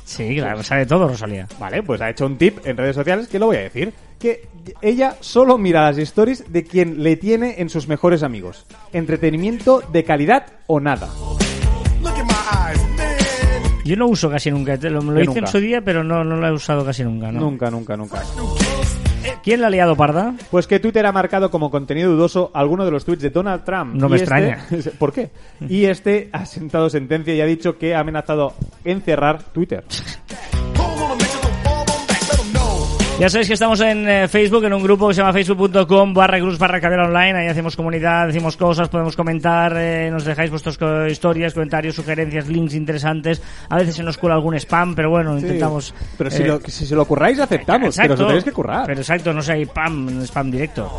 Sí, claro, sabe todo Rosalía. Vale, pues ha hecho un tip en redes sociales que lo voy a decir. Que ella solo mira las stories de quien le tiene en sus mejores amigos. Entretenimiento de calidad o nada. Yo no uso casi nunca. Lo, lo hice en su día, pero no, no lo he usado casi nunca. ¿no? Nunca, nunca, nunca. ¿Quién la ha liado parda? Pues que Twitter ha marcado como contenido dudoso alguno de los tweets de Donald Trump. No me este- extraña. (laughs) ¿Por qué? Y este ha sentado sentencia y ha dicho que ha amenazado encerrar Twitter. (laughs) Ya sabéis que estamos en eh, Facebook, en un grupo que se llama facebook.com barra cruz barra cadera online. Ahí hacemos comunidad, decimos cosas, podemos comentar, eh, nos dejáis vuestras co- historias, comentarios, sugerencias, links interesantes. A veces se nos cuela algún spam, pero bueno, intentamos... Pero si, eh, lo, si se lo curráis, aceptamos. Pero os lo tenéis que currar. Pero exacto, no sé, hay spam, spam directo.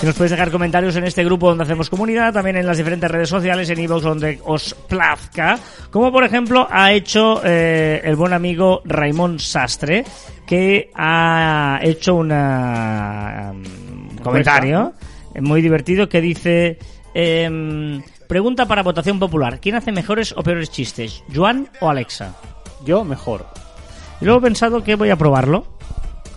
Si nos podéis dejar comentarios en este grupo donde hacemos comunidad, también en las diferentes redes sociales, en iVoox donde os plazca, como por ejemplo ha hecho eh, el buen amigo Raimón Sastre, que ha hecho una, um, un comentario eh, muy divertido que dice... em, pregunta para votación popular. ¿Quién hace mejores o peores chistes? ¿Joan o Alexa? Yo mejor. Y luego he pensado que voy a probarlo.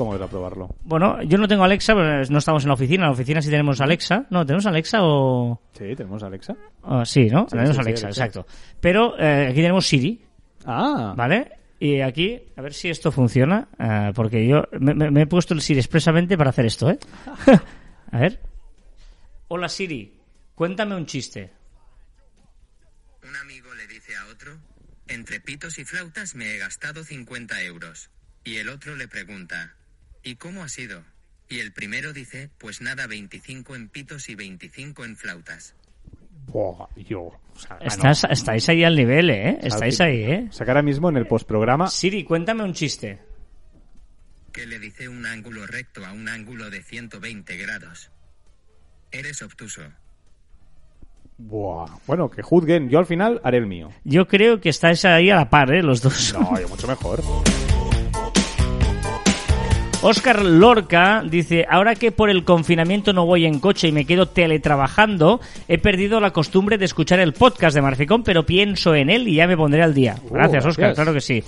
¿Cómo es a probarlo? Bueno, yo no tengo Alexa, pero no estamos en la oficina. En la oficina sí tenemos Alexa. No, ¿tenemos Alexa o...? Sí, tenemos a Alexa. Ah, sí, ¿no? tenemos sí, sí, Alexa, exacto. Pero eh, aquí tenemos Siri, Ah, ¿vale? Y aquí, a ver si esto funciona, eh, porque yo me, me- me he puesto el Siri expresamente para hacer esto, ¿eh? (laughs) a ver. Hola Siri, cuéntame un chiste. Un amigo le dice a otro, entre pitos y flautas me he gastado 50 euros. Y el otro le pregunta, ¿y cómo ha sido? Y el primero dice, pues nada, 25 en pitos y 25 en flautas. Buah, yo. O sea, ah, Estás- Estáis ahí al nivel, ¿eh? no. Estáis ahí, ¿eh? O sea, que ahora mismo en el postprograma. Siri, cuéntame un chiste. ¿Qué le dice un ángulo recto a un ángulo de 120 grados? Eres obtuso. Buah. Bueno, que juzguen. Yo al final haré el mío. Yo creo que estáis ahí a la par, ¿eh? Los dos. No, yo mucho mejor. Oscar Lorca dice, ahora que por el confinamiento no voy en coche y me quedo teletrabajando, he perdido la costumbre de escuchar el podcast de Marficón, pero pienso en él y ya me pondré al día. gracias, Oscar, gracias. claro que sí.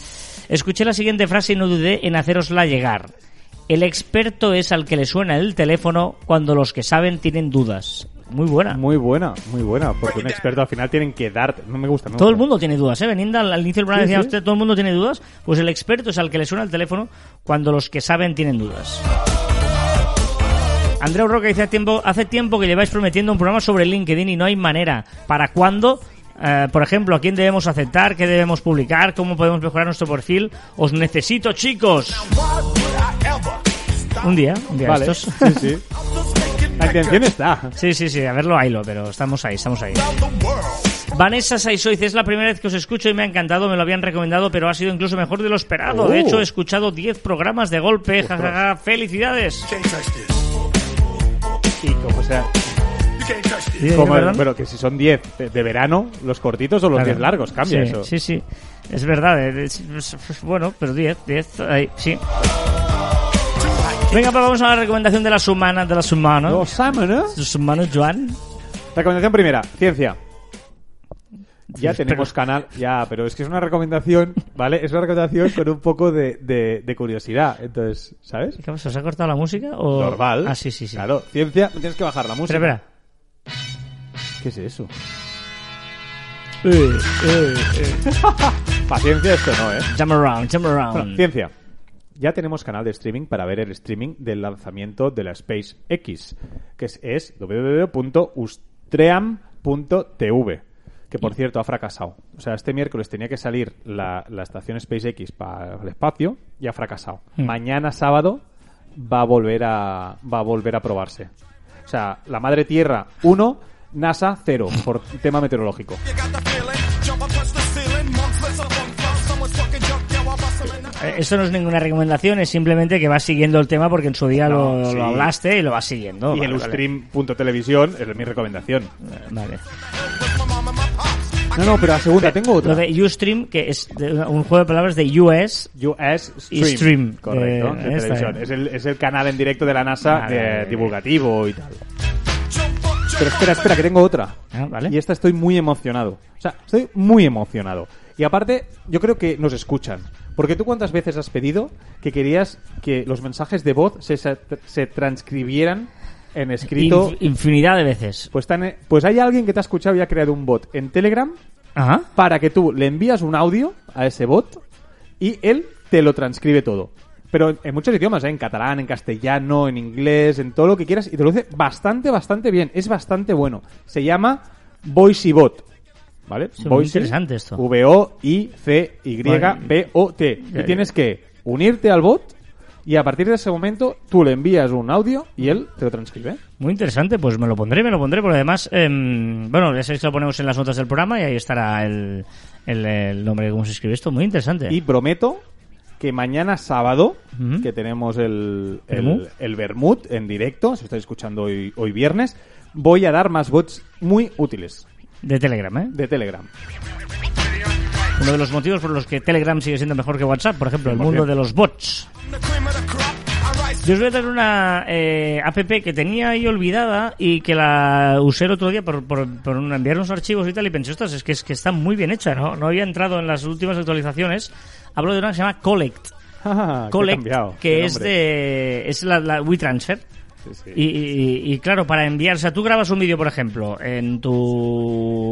Escuché la siguiente frase y no dudé en hacerosla llegar. El experto es al que le suena el teléfono cuando los que saben tienen dudas. Muy buena. Muy buena, muy buena. Porque un experto al final tienen que darte. No me gusta, no Todo el mundo tiene dudas, ¿eh? Veniendo al, inicio del programa Sí, decía sí. usted, todo el mundo tiene dudas. Pues el experto es al que le suena el teléfono cuando los que saben tienen dudas. Andreu Roca dice, hace tiempo, hace tiempo que lleváis prometiendo un programa sobre LinkedIn y no hay manera. ¿Para cuándo? Eh, por ejemplo, ¿a quién debemos aceptar? ¿Qué debemos publicar? ¿Cómo podemos mejorar nuestro perfil? Os necesito, chicos. Un día, un día Vale, estos. sí, sí. (laughs) La intención está. Sí, sí, sí, a verlo, haylo, pero estamos ahí, estamos ahí. Vanessa Saisoiz, es la primera vez que os escucho y me ha encantado, me lo habían recomendado, pero ha sido incluso mejor de lo esperado. Oh. De hecho, he escuchado 10 programas de golpe, jajaja, felicidades. Y como, sea. Sí, pero que si son 10 de, de verano, los cortitos o los Claro. 10 largos, cambia sí, eso. Sí, sí, es verdad. eh, es- es- bueno, pero 10, 10, ahí, sí. Venga, pues vamos a la recomendación de la semana, de la semana. Los Summoners. De la semana, Joan. Recomendación primera, ciencia. Ya tenemos canal, ya, pero es que es una recomendación, ¿vale? Es una recomendación con un poco de, de- de curiosidad. Entonces, ¿sabes? ¿Qué pasa? ¿Os ha cortado la música? O... Normal. Ah, sí, sí, sí. Claro, ciencia, tienes que bajar la música. Espera, espera. ¿Qué es eso? Eh, eh, eh. (laughs) Paciencia esto no, ¿eh? Jump around, jump Bueno, around. ciencia. Ya tenemos canal de streaming para ver el streaming del lanzamiento de la SpaceX, que es, es www.ustream.tv, que por cierto ha fracasado. O sea, este miércoles tenía que salir la, la estación SpaceX para el espacio y ha fracasado. Hmm. Mañana sábado va a volver a va a volver a probarse. O sea, la madre Tierra 1, NASA 0 por tema meteorológico. Esto no es ninguna recomendación, es simplemente que vas siguiendo el tema porque en su día No, lo, sí. lo hablaste y lo vas siguiendo. y Vale, el vale. Ustream.televisión es mi recomendación. Vale. No, no, pero la segunda tengo otra. Lo de Ustream, que es de- un juego de palabras de US. US Y Stream. Stream, Correcto, eh, de televisión. Es el, es el canal en directo de la NASA Vale, eh, vale. divulgativo y tal. Pero espera, espera, que tengo otra. Ah, vale. Y esta estoy muy emocionado. O sea, estoy muy emocionado. Y aparte, yo creo que nos escuchan. Porque tú cuántas veces has pedido que querías que los mensajes de voz se, se, transcribieran en escrito. Inf- infinidad de veces. Pues, tan- pues hay alguien que te ha escuchado y ha creado un bot en Telegram Ajá. para que tú le envías un audio a ese bot y él te lo transcribe todo. Pero en muchos idiomas, ¿eh? en catalán, en castellano, en inglés, en todo lo que quieras, y te lo hace bastante, bastante bien. Es bastante bueno. Se llama VoicyBot. ¿Vale? Es muy interesante esto. V-O-I-C-Y-B-O-T. Y tienes que unirte al bot y a partir de ese momento tú le envías un audio y él te lo transcribe. Muy interesante, pues me lo pondré, me lo pondré, porque además, em, bueno, ya sabéis que lo ponemos en las notas del programa y ahí estará el, el, el nombre de cómo se escribe esto. Muy interesante. Y prometo que mañana sábado, que tenemos el, el, el Vermut en directo, si estáis escuchando hoy, hoy viernes, voy a dar más bots muy útiles De Telegram, ¿eh? de Telegram. Uno de los motivos por los que Telegram sigue siendo mejor que WhatsApp, por ejemplo, el 100%. mundo de los bots. Yo os voy a traer una eh, app que tenía ahí olvidada y que la usé el otro día por, por, por enviar unos archivos y tal y pensé, ostras, es que, es que está muy bien hecha, ¿no? No había entrado en las últimas actualizaciones. Hablo de una que se llama Collect. (laughs) Ah, Collect, que es de... es la, la WeTransfer. Sí, sí. Y, y- y, claro, para enviar, o sea, tú grabas un vídeo, por ejemplo, en tu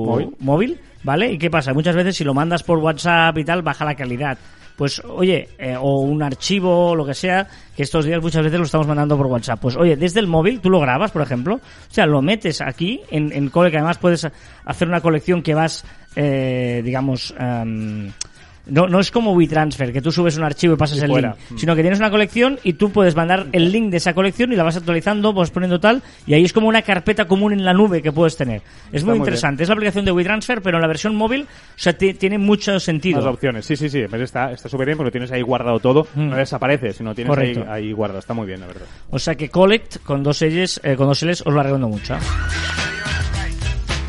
Móvil. móvil, ¿vale? ¿Y qué pasa? Muchas veces si lo mandas por WhatsApp y tal, baja la calidad. Pues, oye, eh, o un archivo o lo que sea, que estos días muchas veces lo estamos mandando por WhatsApp. Pues, oye, desde el móvil, tú lo grabas, por ejemplo, o sea, lo metes aquí en, en Cole, que además puedes hacer una colección que vas, eh, digamos, em, no, no es como WeTransfer, que tú subes un archivo y pasas Y el fuera. link, sino que tienes una colección y tú puedes mandar el link de esa colección y la vas actualizando, vas poniendo tal, y ahí es como una carpeta común en la nube que puedes tener. Es muy muy interesante. Es la aplicación de WeTransfer, pero en la versión móvil, o sea, ti- tiene mucho sentido. Más opciones, sí, sí, sí. Además está está súper bien porque tienes ahí guardado todo. Mm. No desaparece, sino tienes ahí, Correcto. ahí guardado. Está muy bien, la verdad. O sea que Collect con dos L's, eh, con dos L's os lo recomiendo mucho.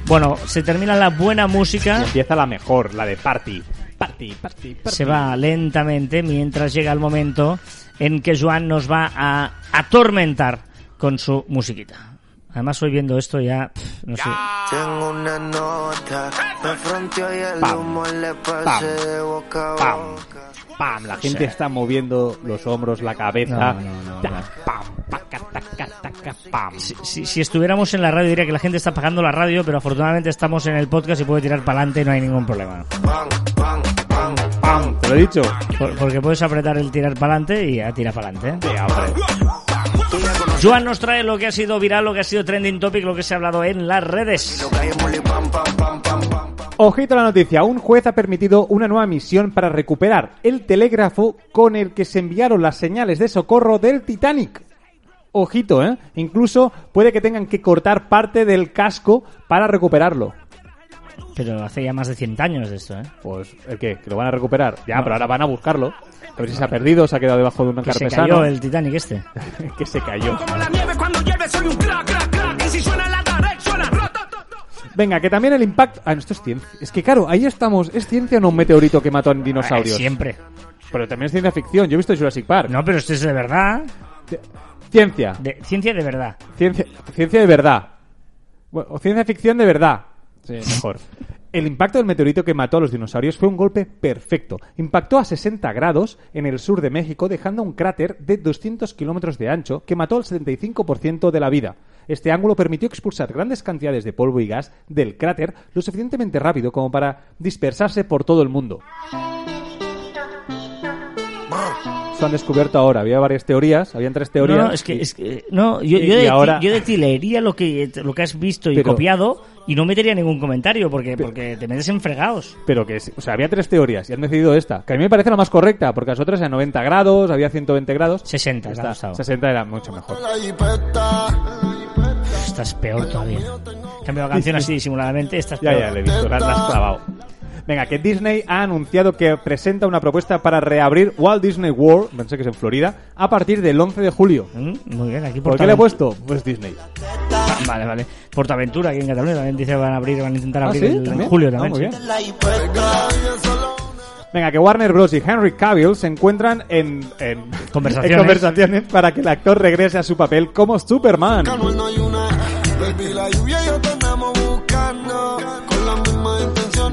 Bueno, se termina la buena música. Y empieza la mejor, la de Party. Party, party, party. se va lentamente mientras llega el momento en que Joan nos va a atormentar con su musiquita. Además, hoy viendo esto ya, pff, no sé. Tengo una nota, me fronteó y el Pam, humo le pam, pasé de boca a pam. boca. ¡Pam! La gente Sí. está moviendo los hombros, la cabeza. No, no, no, Ta- no. ¡Pam! Paca, taca, taca, ¡Pam! Si, si- si estuviéramos en la radio diría que la gente está pagando la radio, pero afortunadamente estamos en el podcast y puede tirar para adelante y no hay ningún problema. ¿Te lo he dicho? Por- porque puedes apretar el tirar para adelante y ya tira para adelante. Conoces Joan nos trae lo que ha sido viral, lo que ha sido trending topic, lo que se ha hablado en las redes. Ojito a la noticia. Un juez ha permitido una nueva misión para recuperar el telégrafo con el que se enviaron las señales de socorro del Titanic. Ojito, ¿eh? Incluso puede que tengan que cortar parte del casco para recuperarlo. Pero hace ya más de 100 años esto, ¿eh? Pues, ¿el qué? ¿Que lo van a recuperar? Ya, No. pero ahora van a buscarlo. A ver si se ha perdido, se ha quedado debajo de un Que se cayó el Titanic este. (laughs) que se cayó. Como la nieve cuando llueve soy un crack, crack, crack. Y si suena la tarek, suena rotototo. Venga, que también el impacto... Ah, no, esto es ciencia. Es que claro, ahí estamos. ¿Es ciencia o no un meteorito que mató a dinosaurios? Eh, siempre. Pero también es ciencia ficción. Yo he visto Jurassic Park. No, pero esto es de verdad. Ciencia. De, ciencia de verdad. Ciencia, ciencia de verdad. Bueno, o ciencia ficción de verdad. Sí, mejor. (laughs) El impacto del meteorito que mató a los dinosaurios fue un golpe perfecto. Impactó a 60 grados en el sur de México, dejando un cráter de 200 kilómetros de ancho que mató al 75% de la vida. Este ángulo permitió expulsar grandes cantidades de polvo y gas del cráter lo suficientemente rápido como para dispersarse por todo el mundo. Esto han descubierto ahora. Había varias teorías, habían tres teorías. No, no, es que, es que- no, yo, yo, de, ti- ahora- yo de ti leería lo que, lo que has visto y Pero- copiado y no metería ningún comentario porque, porque te metes en fregados. Pero que, o sea, había tres teorías y han decidido esta, que a mí me parece la más correcta, porque las otras eran 90 grados, había 120 grados. 60, te ha Esta, gustado. 60 era mucho mejor. Esta es peor todavía. Cambio la canción así (laughs) disimuladamente, esta es Ya, peor. ya, le he visto, la, la has clavado. Venga, que Disney ha anunciado que presenta una propuesta para reabrir Walt Disney World, pensé que es en Florida, a partir del 11 de julio. Mm, Muy bien, aquí ¿Por qué le he puesto? Pues Disney. Ah, Vale, vale. Portaventura aquí en Cataluña también dice que van a abrir, van a intentar ¿Ah, abrir sí? el- en ¿También? julio Ah, también. muy sí. bien. Venga, que Warner Bros. y Henry Cavill se encuentran en, en, (laughs) Conversaciones. en conversaciones para que el actor regrese a su papel como Superman.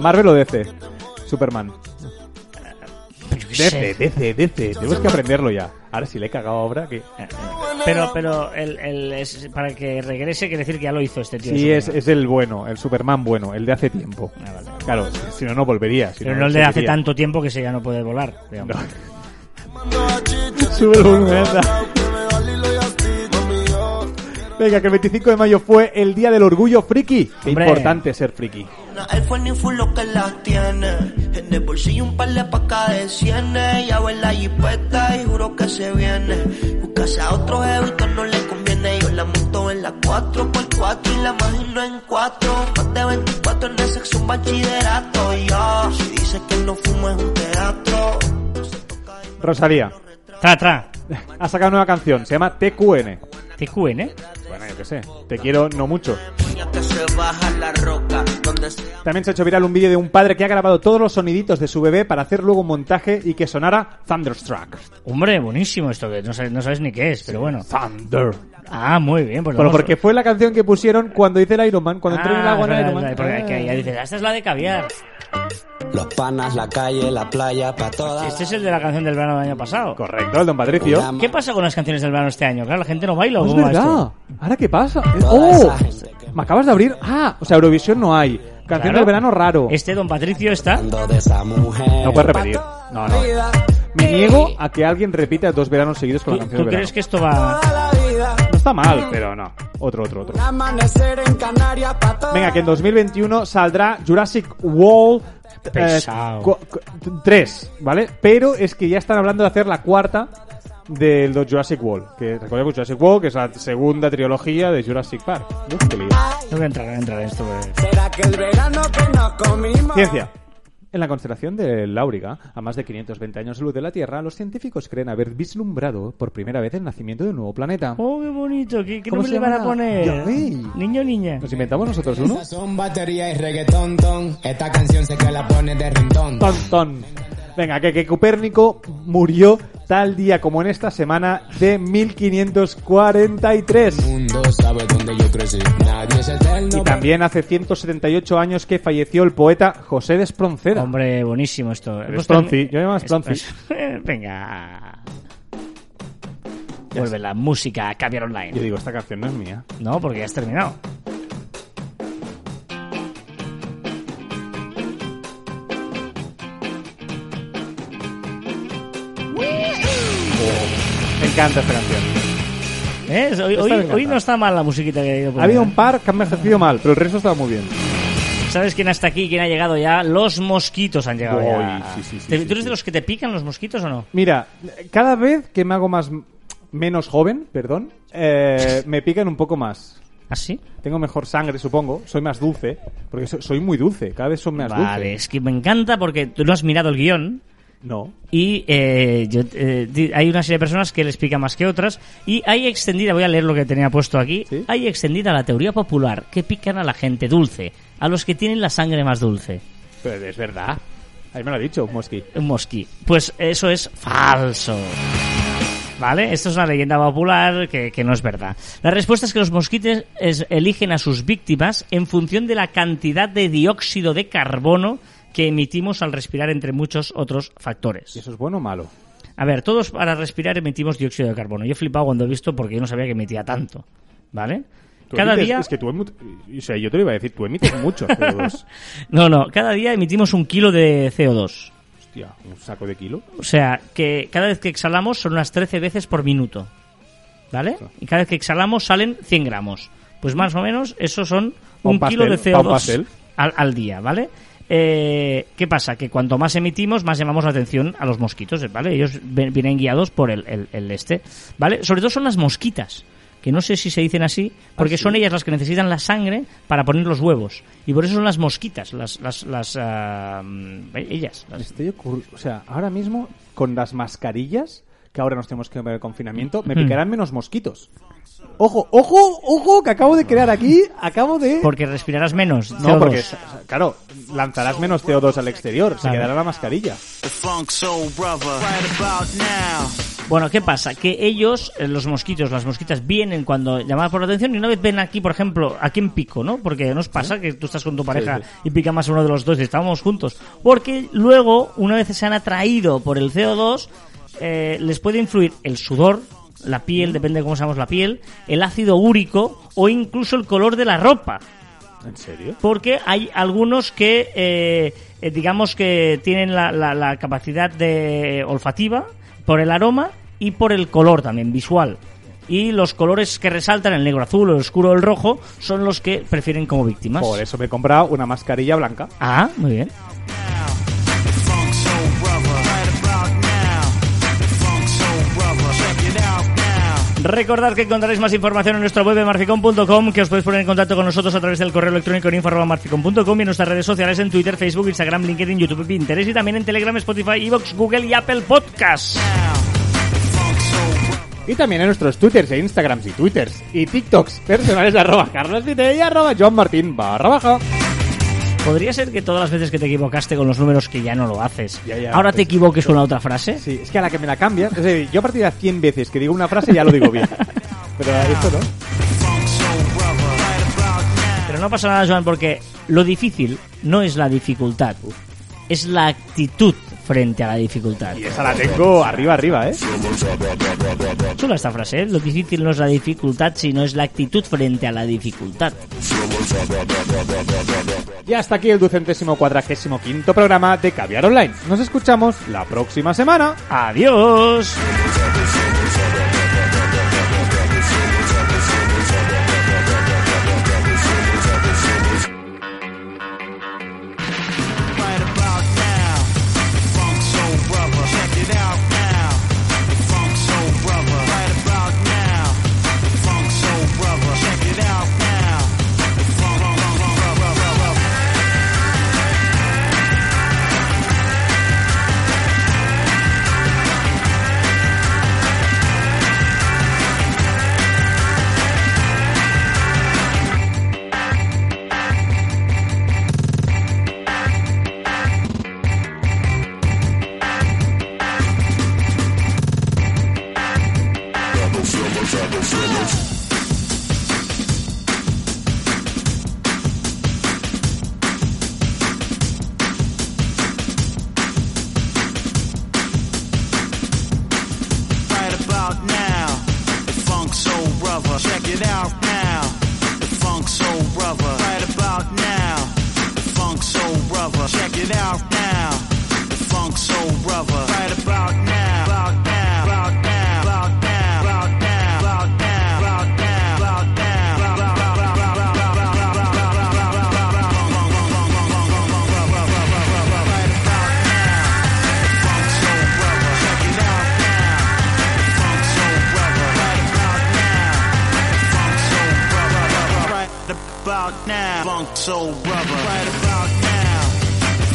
Marvel o DC. Superman. DC. DC, DC. Tenemos que aprenderlo ya. Ahora si le he cagado ahora que... Pero, pero el, el- es- para que regrese quiere decir que ya lo hizo este tío. Sí, es, Superman. es el bueno, el Superman bueno, el de hace tiempo. Ah. Claro, si no, no volvería. si Pero no, no el de hace seguiría. tanto tiempo que se ya no puede volar. digamos. Sube el volumen, anda. Venga, que el 25 de mayo fue el Día del Orgullo Friki. Qué Hombre. importante ser friki. El fue ni full lo que las tiene. En el bolsillo un par de pacas de cienes. Ya ve la jipeta y juro que se viene. Buscase a otro jevito no le conviene. Yo la monto en la 4x4 y la imagino en 4. Más de 24 en el sexo un bachillerato. Y yo, si dice que no fumo es un teatro. Rosalía Tra, tra. ha sacado una nueva canción, se llama TQN. TQN. Bueno, yo qué sé, te quiero no mucho. Que se baja la roca. También se ha hecho viral un vídeo de un padre que ha grabado todos los soniditos de su bebé para hacer luego un montaje y que sonara Thunderstruck. Hombre, buenísimo esto, que no sabes, no sabes ni qué es, pero bueno. Thunder. Ah, muy bien. Pues Bueno, porque fue la canción que pusieron cuando hice el Iron Man, cuando entré en el Ah, agua en Iron Man. porque aquí ya dices, esta es la de caviar. Los panas, la calle, la playa, pa' todas. Este es el de la canción del verano del año pasado. Correcto, el Don Patricio. ¿Qué pasa con las canciones del verano este año? Claro, la gente no baila o Es verdad. esto? ¿Ahora qué pasa? ¡Oh! Me acabas de abrir. Ah, o sea, Eurovisión no hay. Canción Claro. del verano raro. Este Don Patricio está. No puedes repetir. No, no. Me niego a que alguien repita dos veranos seguidos con ¿Tú, la canción tú del verano. crees que esto va...? No está mal, pero no. Otro, otro, otro. Venga, que en 2021 saldrá Jurassic World Pesado. 3, ¿vale? Pero es que ya están hablando de hacer la cuarta del Jurassic World. Que recordemos Jurassic World, que es la segunda trilogía de Jurassic Park. Uf, qué lío. No voy a entrar, voy a entrar en esto. porque- ¿Será que el verano que nos comimos? Ciencia. En la constelación de Láuriga, a más de 520 años luz de la Tierra, los científicos creen haber vislumbrado por primera vez el nacimiento de un nuevo planeta. Oh, qué bonito. ¿Qué, qué ¿Cómo nombre se le van a llama? poner? Ya. Niño o niña. ¿Nos inventamos nosotros uno? Son batería y reggaetón, ton. Esta canción sé que la pone de rintón. Ton, ton. Venga, que, que Copérnico murió tal día como en esta semana de 1543. mundo sabe dónde yo crecí. Nadie es eterno. Y también hace 178 años que falleció el poeta José de Espronceda. Hombre, buenísimo esto. Termi- yo llamo a Stronzi. Es- es- (laughs) Venga. Vuelve la música a Caviar Online. Yo digo, esta canción no es mía. No, porque ya has terminado. Encanta esta canción. ¿Ves? Hoy, hoy- hoy no está mal la musiquita que he ido Ha habido un par que han envejecido mal, pero el resto estaba muy bien. ¿Sabes quién hasta aquí? ¿Quién ha llegado ya? Los mosquitos han llegado Uy, ya. sí, sí, sí, ¿Te- sí, ¿Tú eres de los que te pican los mosquitos o no? Mira, cada vez que me hago más menos joven, perdón, eh, (laughs) me pican un poco más. ¿Ah, sí? Tengo mejor sangre, supongo. Soy más dulce. Porque so- soy muy dulce. Cada vez son más Vale, dulces. es que me encanta porque tú no has mirado el guion. No. Y eh, yo, eh, hay una serie de personas que les pica más que otras. Y hay extendida, voy a leer lo que tenía puesto aquí. ¿Sí? Hay extendida la teoría popular que pican a la gente dulce, a los que tienen la sangre más dulce. Pero es verdad. Ahí me lo ha dicho, Mosqui. Un mosquí. Pues eso es falso. ¿Vale? Esto es una leyenda popular que, que no es verdad. La respuesta es que los mosquitos es- eligen a sus víctimas en función de la cantidad de dióxido de carbono que emitimos al respirar, entre muchos otros factores. ¿Y eso es bueno o malo? A ver, todos para respirar emitimos dióxido de carbono. Yo he flipado cuando he visto porque yo no sabía que emitía tanto. ¿Vale? Cada emites- día... Es que tú O sea, yo te lo iba a decir, tú emites mucho CO2. (laughs) No, no, cada día emitimos un kilo de CO2. Hostia, un saco de kilo. O sea, que cada vez que exhalamos son unas 13 veces por minuto. ¿Vale? Y cada vez que exhalamos salen 100 gramos. Pues más o menos eso son un kilo de pastel, pa' un CO2 pastel. al, al día, ¿vale? Eh, ¿Qué pasa? Que cuanto más emitimos, más llamamos la atención a los mosquitos, ¿vale? Ellos vienen guiados por el, el- el este, ¿vale? Sobre todo son las mosquitas, que no sé si se dicen así, porque Ah, sí. son ellas las que necesitan la sangre para poner los huevos. Y por eso son las mosquitas, las, las, las mm, ellas. Las- estoy O sea, ahora mismo, con las mascarillas, que ahora nos tenemos que comer el confinamiento, me Mm. picarán menos mosquitos. Ojo, ojo, ojo, que acabo de crear aquí, acabo de... Porque respirarás menos. No, CO2. porque, claro, lanzarás menos CO2 al exterior, se Claro. quedará la mascarilla. Bueno, ¿qué pasa? Que ellos, eh, los mosquitos, las mosquitas, vienen cuando llamadas por la atención y una vez ven aquí, por ejemplo, aquí en pico, ¿no? Porque nos pasa que tú estás con tu pareja sí. y pica más uno de los dos y estábamos juntos. Porque luego, una vez se han atraído por el CO2, eh, les puede influir el sudor, la piel, depende de cómo seamos la piel, el ácido úrico o incluso el color de la ropa. ¿En serio? porque hay algunos que eh, eh, digamos que tienen la, la- la capacidad de olfativa por el aroma y por el color también visual. Y los colores que resaltan el negro azul el oscuro o el rojo son los que prefieren como víctimas. Por eso me he comprado una mascarilla blanca. ah muy bien Recordad que encontraréis más información en nuestra web de que os podéis poner en contacto con nosotros a través del correo electrónico en info.marficon.com y en nuestras redes sociales en Twitter, Facebook, Instagram, LinkedIn, YouTube, Pinterest y también en Telegram, Spotify, Evox, Google y Apple Podcasts. Y también en nuestros twitters e instagrams y twitters y tiktoks personales arroba carlos y arroba Joan Martín barra baja. ¿Podría ser que todas las veces que te equivocaste con los números que ya no lo haces, Ya, ya, ahora te pues, equivoques con la otra frase? Sí, es que a la que me la cambias, es decir, yo a partir de 100 veces que digo una frase ya lo digo bien. Pero esto no. Pero no pasa nada, Joan, porque lo difícil no es la dificultad, es la actitud frente a la dificultad. Y esa la tengo arriba, arriba, ¿eh? Chula esta frase, ¿eh? Lo difícil no es la dificultad, sino es la actitud frente a la dificultad. Y hasta aquí el ducentésimo cuadragésimo quinto programa de Caviar Online. Nos escuchamos la próxima semana. ¡Adiós! About now. Funk soul brother, right about now.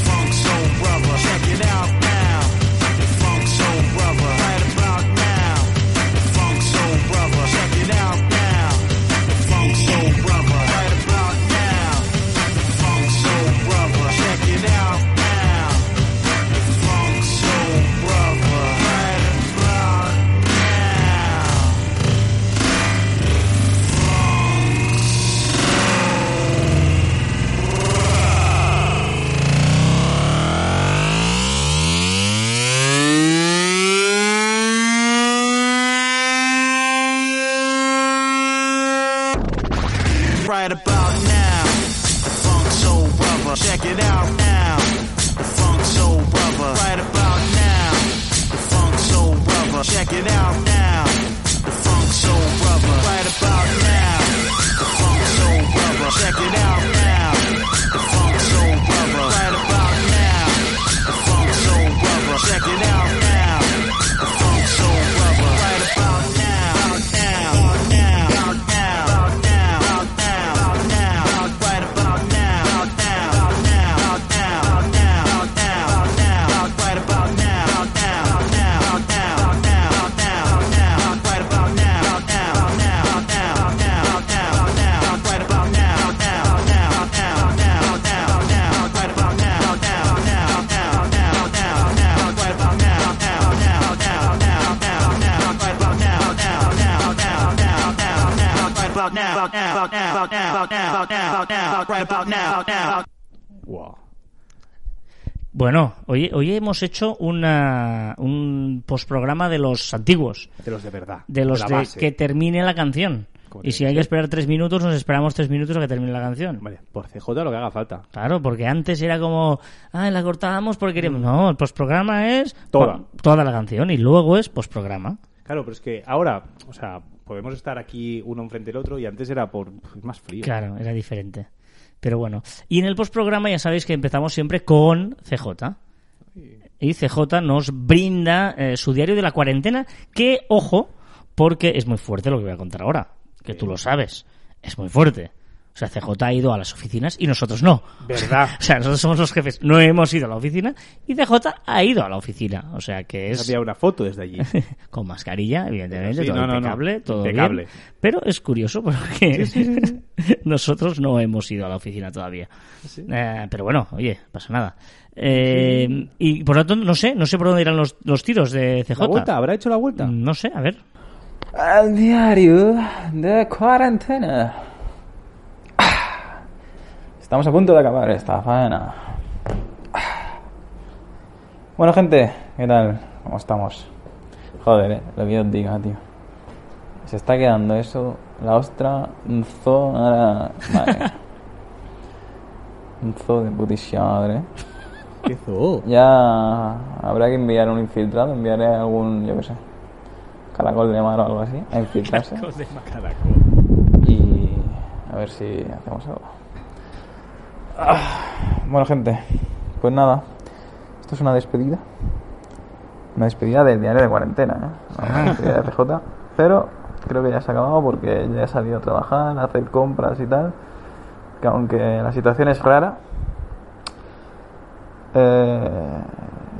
Funk soul brother, check it out now, right about now. Now, now, now, now, now, now, right about now. Now. Wow. Bueno, hoy, hoy hemos hecho una, un postprograma de los antiguos, De los de verdad. de los de que termine la canción. Y si hay que esperar tres minutos, nos esperamos tres minutos a que termine la canción. Vale, por CJ lo que haga falta. Claro, porque antes era como, ah, la cortábamos porque queríamos. No, el postprograma es. Toda. toda la canción y luego es postprograma. Claro, pero es que ahora, o sea, podemos estar aquí uno enfrente del otro y antes era por es más frío. Claro, era diferente. Pero bueno. Y en el postprograma ya sabéis que empezamos siempre con CJ. Y CJ nos brinda eh, su diario de la cuarentena, que, ojo, porque es muy fuerte lo que voy a contar ahora, que tú lo sabes, es muy fuerte. O sea, CJ ha ido a las oficinas y nosotros no. ¿Verdad? (laughs) O sea, nosotros somos los jefes, no hemos ido a la oficina y CJ ha ido a la oficina. O sea, que es Había una foto desde allí. (laughs) con mascarilla, evidentemente, Sí, todo no, no, no. impecable, todo Impecable. bien. Pero es curioso porque (laughs) nosotros no hemos ido a la oficina todavía. Eh, pero bueno, oye, pasa nada. Eh, Y por lo tanto, no sé, no sé por dónde irán los, los tiros de CJ. ¿La vuelta? ¿Habrá hecho la vuelta? No sé, a ver. El diario de cuarentena. Estamos a punto de acabar esta faena. Bueno, gente, ¿qué tal? ¿Cómo estamos? Joder, eh, lo que yo os diga, tío. Se está quedando eso, la ostra, un zoo, ahora... Madre. (laughs) un zoo de putísima madre. ¿Qué zoo? Ya habrá que enviar un infiltrado, enviaré algún, yo qué sé, caracol de mar o algo así, a infiltrarse. Y a ver si hacemos algo. Ah, bueno, gente, pues nada, esto es una despedida. Una despedida del diario de cuarentena, ¿eh? Una despedida de pero creo que ya se ha acabado porque ya he salido a trabajar, a hacer compras y tal. Que aunque la situación es rara, eh,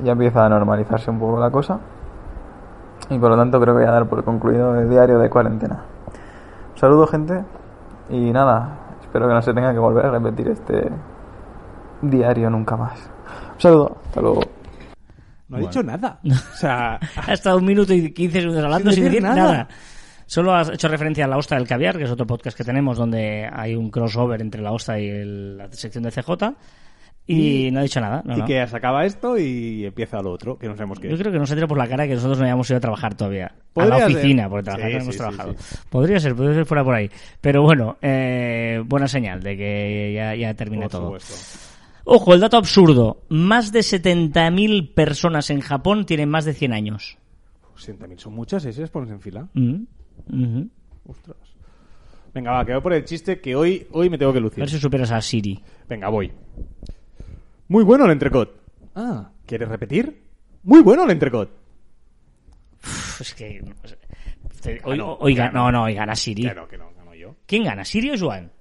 ya empieza a normalizarse un poco la cosa. Y por lo tanto creo que voy a dar por concluido el diario de cuarentena. Un saludo gente y nada, espero que no se tenga que volver a repetir este diario nunca más. Un saludo, hasta luego. No ha dicho nada. (laughs) O sea, Ha estado un minuto y 15 segundos hablando sin, Sin decir decir nada. nada. Solo has hecho referencia a la Osta del Caviar, que es otro podcast que tenemos donde hay un crossover entre la Osta y el- la sección de CJ. Y, Y- no ha dicho nada. no, y no. que se acaba esto y empieza lo otro, que no sabemos qué Yo es. creo que nos ha tirado por la cara que nosotros no hayamos ido a trabajar todavía. A la ser. oficina, porque trabajar Sí, no hemos sí, trabajado. Podría ser, podría ser fuera por ahí. Pero bueno, eh, buena señal de que ya, ya termine Por todo. supuesto. Ojo, el dato absurdo. Más de 70.000 personas en Japón tienen más de 100 años. Pues también son muchas, ¿eh? Si las pones en fila. Mm. Ostras. Venga, va, que voy por el chiste que hoy, hoy me tengo que A lucir. ver si superas a Siri. Venga, voy. Muy bueno el entrecot. Ah, ¿quieres repetir? Muy bueno el entrecot. Uf, es que... Que hoy, no, no, hoy gana Siri. No, que no, gano yo. ¿Quién gana, Siri o Joan?